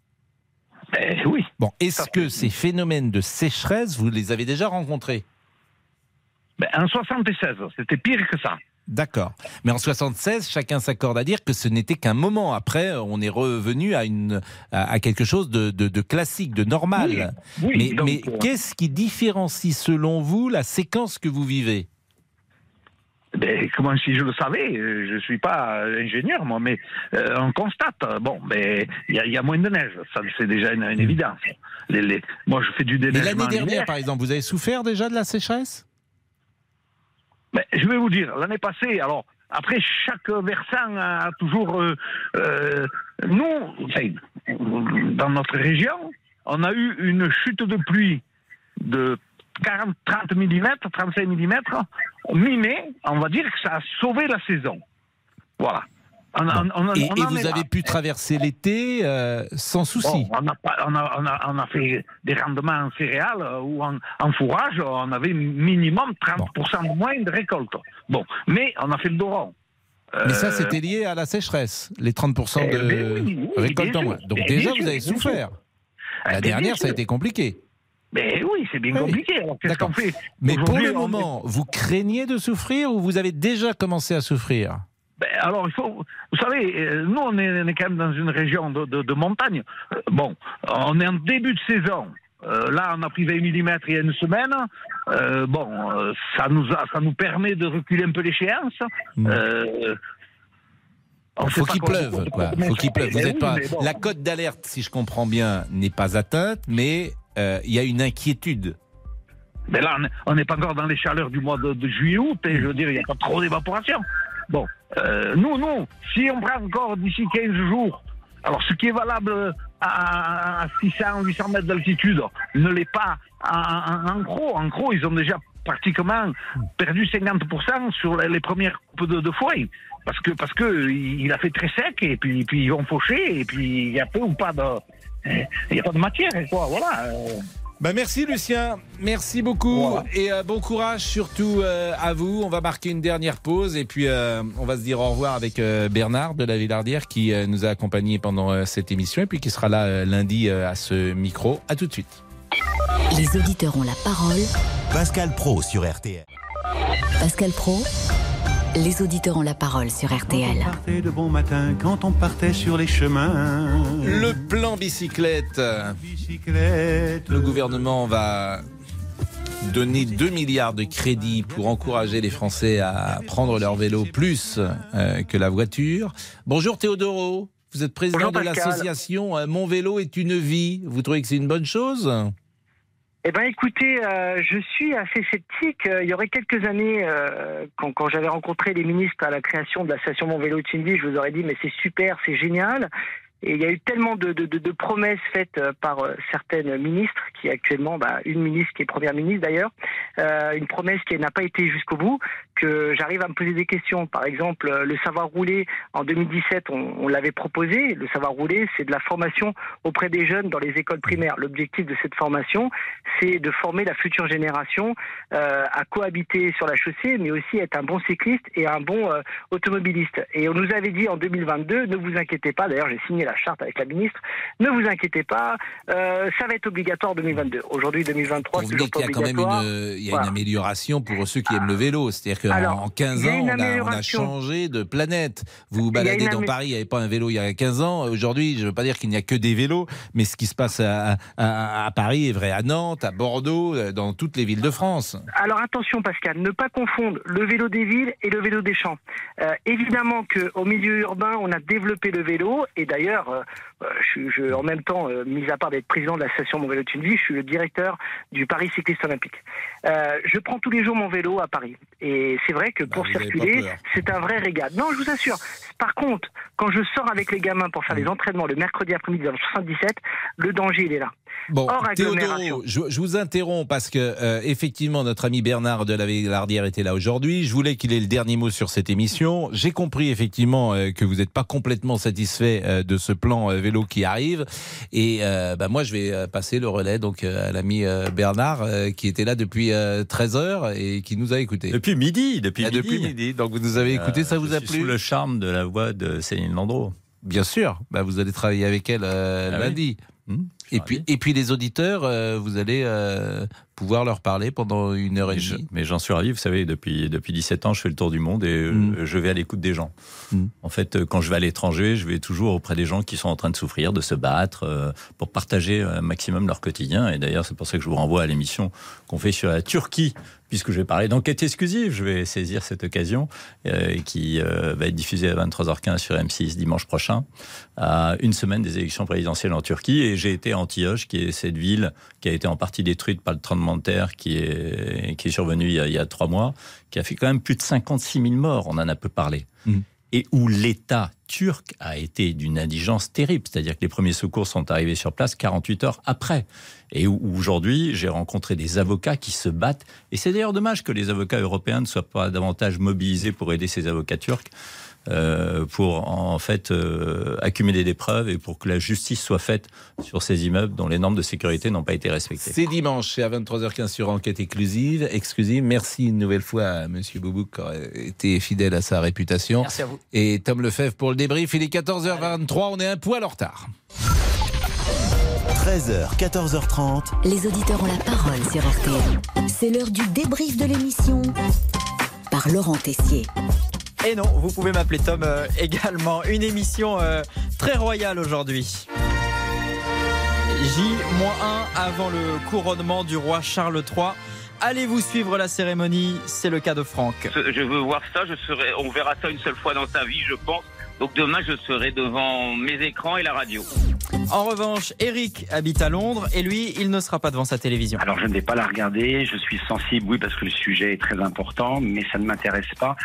Ben oui. Bon, est-ce que ces phénomènes de sécheresse, vous les avez déjà rencontrés? Ben, en 76, c'était pire que ça. D'accord. Mais en 76, chacun s'accorde à dire que ce n'était qu'un moment. Après, on est revenu à, une, à, quelque chose de, de- de classique, de normal. Oui, oui, mais donc, mais euh, qu'est-ce qui différencie, selon vous, la séquence que vous vivez? Ben, comment si je le savais? Euh, Je suis pas euh, ingénieur, moi, mais euh, on constate. Bon, ben, il y, a- il y a moins de neige. Ça, c'est déjà une, une évidence. Les- les- moi, je fais du Mais déneigement. l'année dernière, par exemple, vous avez souffert déjà de la sécheresse? Ben, je vais vous dire, l'année passée, alors, après, chaque versant a toujours. euh, euh, nous, dans notre région, on a eu une chute de pluie de 40, 30 mm, 35 mm, mi-mai, on va dire que ça a sauvé la saison. Voilà. On, a- on- on- Et, on et en vous avez là. pu traverser l'été euh, sans souci. Bon, on, a pas- on, fait des rendements en céréales euh, ou en, en fourrage, on avait minimum 30% de moins de récolte. Bon, mais on a fait le dos rond. Mais ça, Euh, c'était lié à la sécheresse, les 30% Eh de oui, oui, récolte en moins. Donc Eh, déjà, bien vous avez bien souffert. Eh La dernière, ça a été compliqué. Mais oui, c'est bien compliqué. Alors qu'est-ce qu'on D'accord. fait Mais pour le est- moment, vous craignez de souffrir ou vous avez déjà commencé à souffrir? Ben, alors, il faut. Vous savez, euh, nous, on est, on est quand même dans une région de, de- de montagne. Euh, Bon, on est en début de saison. Euh, là, on a pris 20 mm il y a une semaine. Euh, bon, euh, ça, nous a- ça nous permet de reculer un peu l'échéance. Il sait faut qu'il pleuve, quoi- faut qu'il pleuve. Vous Ben êtes pas... bon. La cote d'alerte, si je comprends bien, n'est pas atteinte, mais il y a une inquiétude. Mais là, on n'est pas encore dans les chaleurs du mois de, de juillet-août, et je veux dire, il n'y a pas trop d'évaporation. Bon, euh, nous, nous, si on prend encore d'ici 15 jours, alors ce qui est valable à, à 600, 800 mètres d'altitude ne l'est pas en, gros. En gros, ils ont déjà pratiquement perdu 50% sur les, premières coupes de, de. Parce que, parce que il a fait très sec, et puis, ils vont faucher, et puis il y a peu ou pas de, y a pas de matière, quoi. Voilà. Bah merci Lucien, merci beaucoup et euh, bon courage surtout euh, à vous. On va marquer une dernière pause et puis euh, on va se dire au revoir avec euh, Bernard de la Villardière qui euh, nous a accompagnés pendant euh, cette émission et puis qui sera là euh, lundi euh, à ce micro. À tout de suite. Les auditeurs ont la parole. Pascal Pro sur RTL. Pascal Pro, les auditeurs ont la parole sur RTL. partait de bon matin, quand on partait sur les chemins. Le plan bicyclette. Le gouvernement va donner 2 milliards de crédits pour encourager les Français à prendre leur vélo plus euh, que la voiture. Bonjour Théodoro, vous êtes président Bonjour, de l'association euh, Mon vélo est une vie. Vous trouvez que c'est une bonne chose? Eh ben, écoutez, euh, je suis assez sceptique. Euh, Il y aurait quelques années, euh, quand, quand j'avais rencontré les ministres à la création de la station Mon Vélo vie, je vous aurais dit mais c'est super, c'est génial. Et il y a eu tellement de, de- de- de promesses faites par certaines ministres, qui actuellement, bah, une ministre qui est première ministre d'ailleurs, une promesse qui n'a pas été jusqu'au bout, que j'arrive à me poser des questions. Par exemple, euh, le savoir rouler, en 2017, on, on l'avait proposé. Le savoir rouler, c'est de la formation auprès des jeunes dans les écoles primaires. L'objectif de cette formation, c'est de former la future génération euh, à cohabiter sur la chaussée, mais aussi être un bon cycliste et un bon euh, automobiliste. Et on nous avait dit en 2022, ne vous inquiétez pas, d'ailleurs j'ai signé la charte avec la ministre, ne vous inquiétez pas, euh, ça va être obligatoire en 2022. Aujourd'hui 2023, Pour c'est toujours dire qu'il y pas a quand même obligatoire. une, il y a Voilà. une amélioration pour ceux qui aiment le vélo. C'est-à-dire Alors, en 15 il y a ans, on a, on a amélioration. changé de planète. Vous vous baladez dans Paris, il n'y avait pas un vélo il y a 15 ans. Aujourd'hui, je ne veux pas dire qu'il n'y a que des vélos, mais ce qui se passe à, à- à Paris est vrai à Nantes, à Bordeaux, euh, dans toutes les villes de France. Alors attention Pascal, ne pas confondre le vélo des villes et le vélo des champs. Euh, évidemment qu'au milieu urbain, on a développé le vélo et d'ailleurs, euh, je, suis- je- en même temps, euh, mis à part d'être président de l'association Mon Vélo est une vie, je suis le directeur du Paris Cycliste Olympique. Euh, je prends tous les jours mon vélo à Paris et c'est vrai que pour Bah, avez circuler, c'est un vrai régal. Non, je vous assure. Par contre, quand je sors avec les gamins pour Mmh. faire les entraînements le mercredi après-midi dans le 77, le danger il est là. Bon, Hors. Théodoro, je, je vous interromps parce que euh, effectivement notre ami Bernard de la Villardière était là aujourd'hui. Je voulais qu'il ait le dernier mot sur cette émission. J'ai compris effectivement euh, que vous n'êtes pas complètement satisfait euh, de ce plan euh, vélo qui arrive. Et euh, bah, moi, je vais euh, passer le relais donc euh, à l'ami euh, Bernard euh, qui était là depuis 13 heures et qui nous a écouté. Depuis midi, depuis Ah, midi. depuis midi. Donc vous nous avez écouté, ça vous je a suis plu Sous le charme de la voix de Céline Landreau. Bien sûr, bah, vous allez travailler avec elle euh, Ah oui. Lundi. et, puis, et puis les auditeurs, euh, vous allez euh, pouvoir leur parler pendant une heure et je- demie. Mais j'en suis ravi, vous savez, depuis, depuis 17 ans, je fais le tour du monde et euh, Mm. je vais à l'écoute des gens. En fait, euh, quand je vais à l'étranger, je vais toujours auprès des gens qui sont en train de souffrir, de se battre, euh, pour partager un maximum leur quotidien. Et d'ailleurs, c'est pour ça que je vous renvoie à l'émission qu'on fait sur la Turquie, puisque je vais parler d'enquête exclusive. Je vais saisir cette occasion euh, qui euh, va être diffusée à 23h15 sur M6 dimanche prochain, à une semaine des élections présidentielles en Turquie. Et j'ai été à Antioche, qui est cette ville qui a été en partie détruite par le tremblement de terre qui est, qui est survenu il y, a, il y a trois mois, qui a fait quand même plus de 56 000 morts. On en a peu parlé et où l'État turc a été d'une indigence terrible. C'est-à-dire que les premiers secours sont arrivés sur place 48 heures après. Et où aujourd'hui, j'ai rencontré des avocats qui se battent. Et c'est d'ailleurs dommage que les avocats européens ne soient pas davantage mobilisés pour aider ces avocats turcs. Euh, pour en fait euh, accumuler des preuves et pour que la justice soit faite sur ces immeubles dont les normes de sécurité n'ont pas été respectées. C'est dimanche, c'est à 23h15 sur Enquête exclusive. exclusive. Merci une nouvelle fois à Monsieur Boubouk qui a été fidèle à sa réputation. Merci à vous. Et Tom Lefebvre pour le débrief. Il est 14h23, on est un poil en retard. 13h, 14h30. Les auditeurs ont la parole sur RTL. C'est l'heure du débrief de l'émission par Laurent Tessier. Et non, vous pouvez m'appeler Tom euh, également. Une émission euh, très royale aujourd'hui. J-1 avant le couronnement du roi Charles III. Allez-vous suivre la cérémonie? C'est le cas de Franck. Je veux voir ça, on verra ça une seule fois dans sa vie, je pense. Donc demain, je serai devant mes écrans et la radio. En revanche, Eric habite à Londres et lui, il ne sera pas devant sa télévision. Alors je ne vais pas la regarder, je suis sensible, oui, parce que le sujet est très important, mais ça ne m'intéresse pas.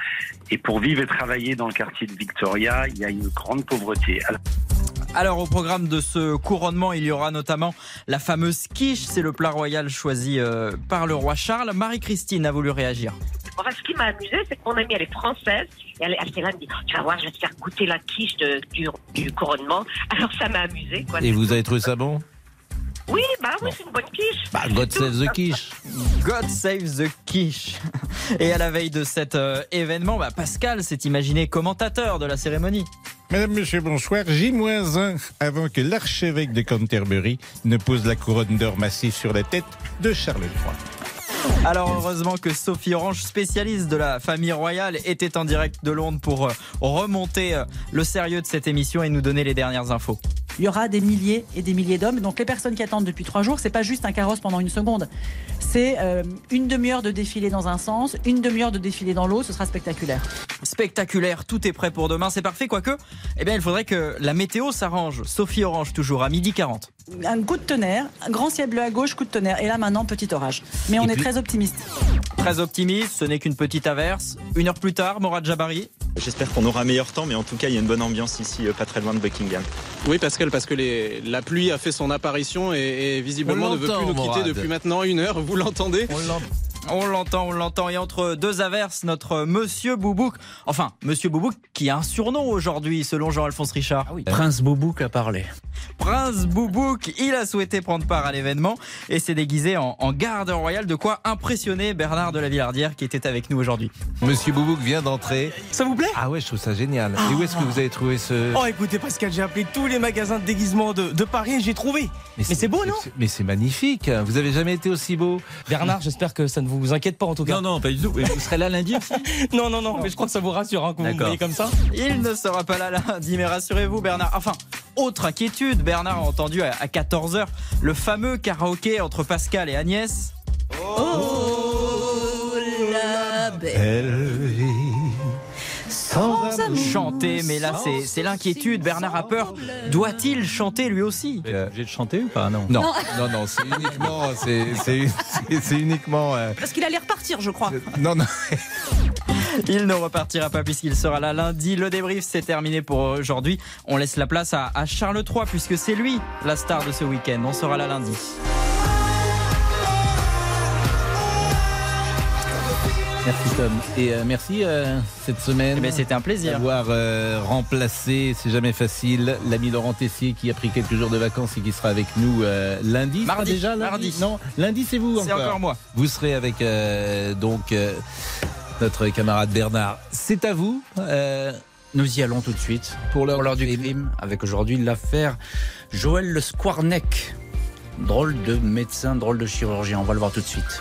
Et pour vivre et travailler dans le quartier de Victoria, il y a une grande pauvreté. Alors, Alors au programme de ce couronnement, il y aura notamment la fameuse quiche, c'est le plat royal choisi euh, par le roi Charles. Marie-Christine a voulu réagir. Enfin, ce qui m'a amusé, c'est que mon amie, elle est française. Et elle, elle était là, elle me dit, tu vas voir, je vais te faire goûter la quiche de- du, du couronnement. Alors, ça m'a amusé, quoi. Et vous avez trouvé ça bon? Oui, bah oui, c'est une bonne quiche. Bah, God save the quiche. God save the quiche. Et à la veille de cet euh, événement, bah, Pascal s'est imaginé commentateur de la cérémonie. Madame, Monsieur, bonsoir. J-1 avant que l'archevêque de Canterbury ne pose la couronne d'or massif sur la tête de Charles III. Alors heureusement que Sophie Orange, spécialiste de la famille royale, était en direct de Londres pour euh, remonter euh, le sérieux de cette émission et nous donner les dernières infos. Il y aura des milliers et des milliers d'hommes. Donc les personnes qui attendent depuis trois jours, c'est pas juste un carrosse pendant une seconde. C'est euh, une demi-heure de défilé dans un sens, une demi-heure de défilé dans l'autre. Ce sera spectaculaire. Spectaculaire, tout est prêt pour demain, c'est parfait. Quoique, eh bien, il faudrait que la météo s'arrange. Sophie Orange, toujours à midi 40. Un coup de tonnerre, un grand ciel bleu à gauche, coup de tonnerre. Et là maintenant, petit orage. Mais on Et est puis- très optimiste. Très optimiste, ce n'est qu'une petite averse. Une heure plus tard, Morad Jabari. J'espère qu'on aura un meilleur temps, mais en tout cas, il y a une bonne ambiance ici, euh, pas très loin de Buckingham. Oui, Parce que les- la pluie a fait son apparition et, et visiblement ne veut plus nous quitter Morad. depuis maintenant une heure. Vous l'entendez On l'entend, on l'entend. Et entre deux averses, notre Monsieur Boubouk, enfin, Monsieur Boubouk qui a un surnom aujourd'hui, selon Jean-Alphonse Richard. Prince Boubouk a parlé. Prince Boubouk, il a souhaité prendre part à l'événement et s'est déguisé en, en garde royal, de quoi impressionner Bernard de la Villardière qui était avec nous aujourd'hui. Monsieur Boubouk vient d'entrer. Ça vous plaît? Ah ouais, je trouve ça génial. Et où est-ce que vous avez trouvé ce... Oh écoutez Pascal, j'ai appelé tous les magasins de déguisement de, de Paris et j'ai trouvé. Mais c'est beau non? Mais c'est magnifique. Vous avez jamais été aussi beau? Bernard, j'espère que ça ne vous inquiète pas en tout cas. Non, non, pas du tout. Et Vous serez là lundi aussi Non, non, non, mais je crois que ça vous rassure hein, que vous voyez comme ça. Il ne sera pas là lundi, mais rassurez-vous Bernard. Enfin, autre inquiétude, Bernard a entendu à, 14h le fameux karaoké entre Pascal et Agnès. Oh, la belle. Chanter, mais là c'est l'inquiétude. Bernard a peur. Doit-il chanter lui aussi J'ai de chanter ou pas? Non. Non, non, non, c'est uniquement, c'est uniquement. euh, Parce qu'il allait repartir, je crois. non, non. Il ne repartira pas puisqu'il sera là lundi. Le débrief c'est terminé pour aujourd'hui. On laisse la place à, à Charles III puisque c'est lui la star de ce week-end. On sera là lundi. Merci Tom. Et euh, merci euh, cette semaine. Eh ben, c'était un plaisir. D'avoir euh, remplacé, c'est jamais facile, l'ami Laurent Tessier qui a pris quelques jours de vacances et qui sera avec nous lundi. Mardi, déjà lundi mardi. Non, lundi c'est vous C'est encore. moi. Vous serez avec donc notre camarade Bernard. C'est à vous. Nous y allons tout de suite pour l'heure l'heure du crime, avec aujourd'hui l'affaire Joël Le Squarneck. Drôle de médecin, drôle de chirurgien. On va le voir tout de suite.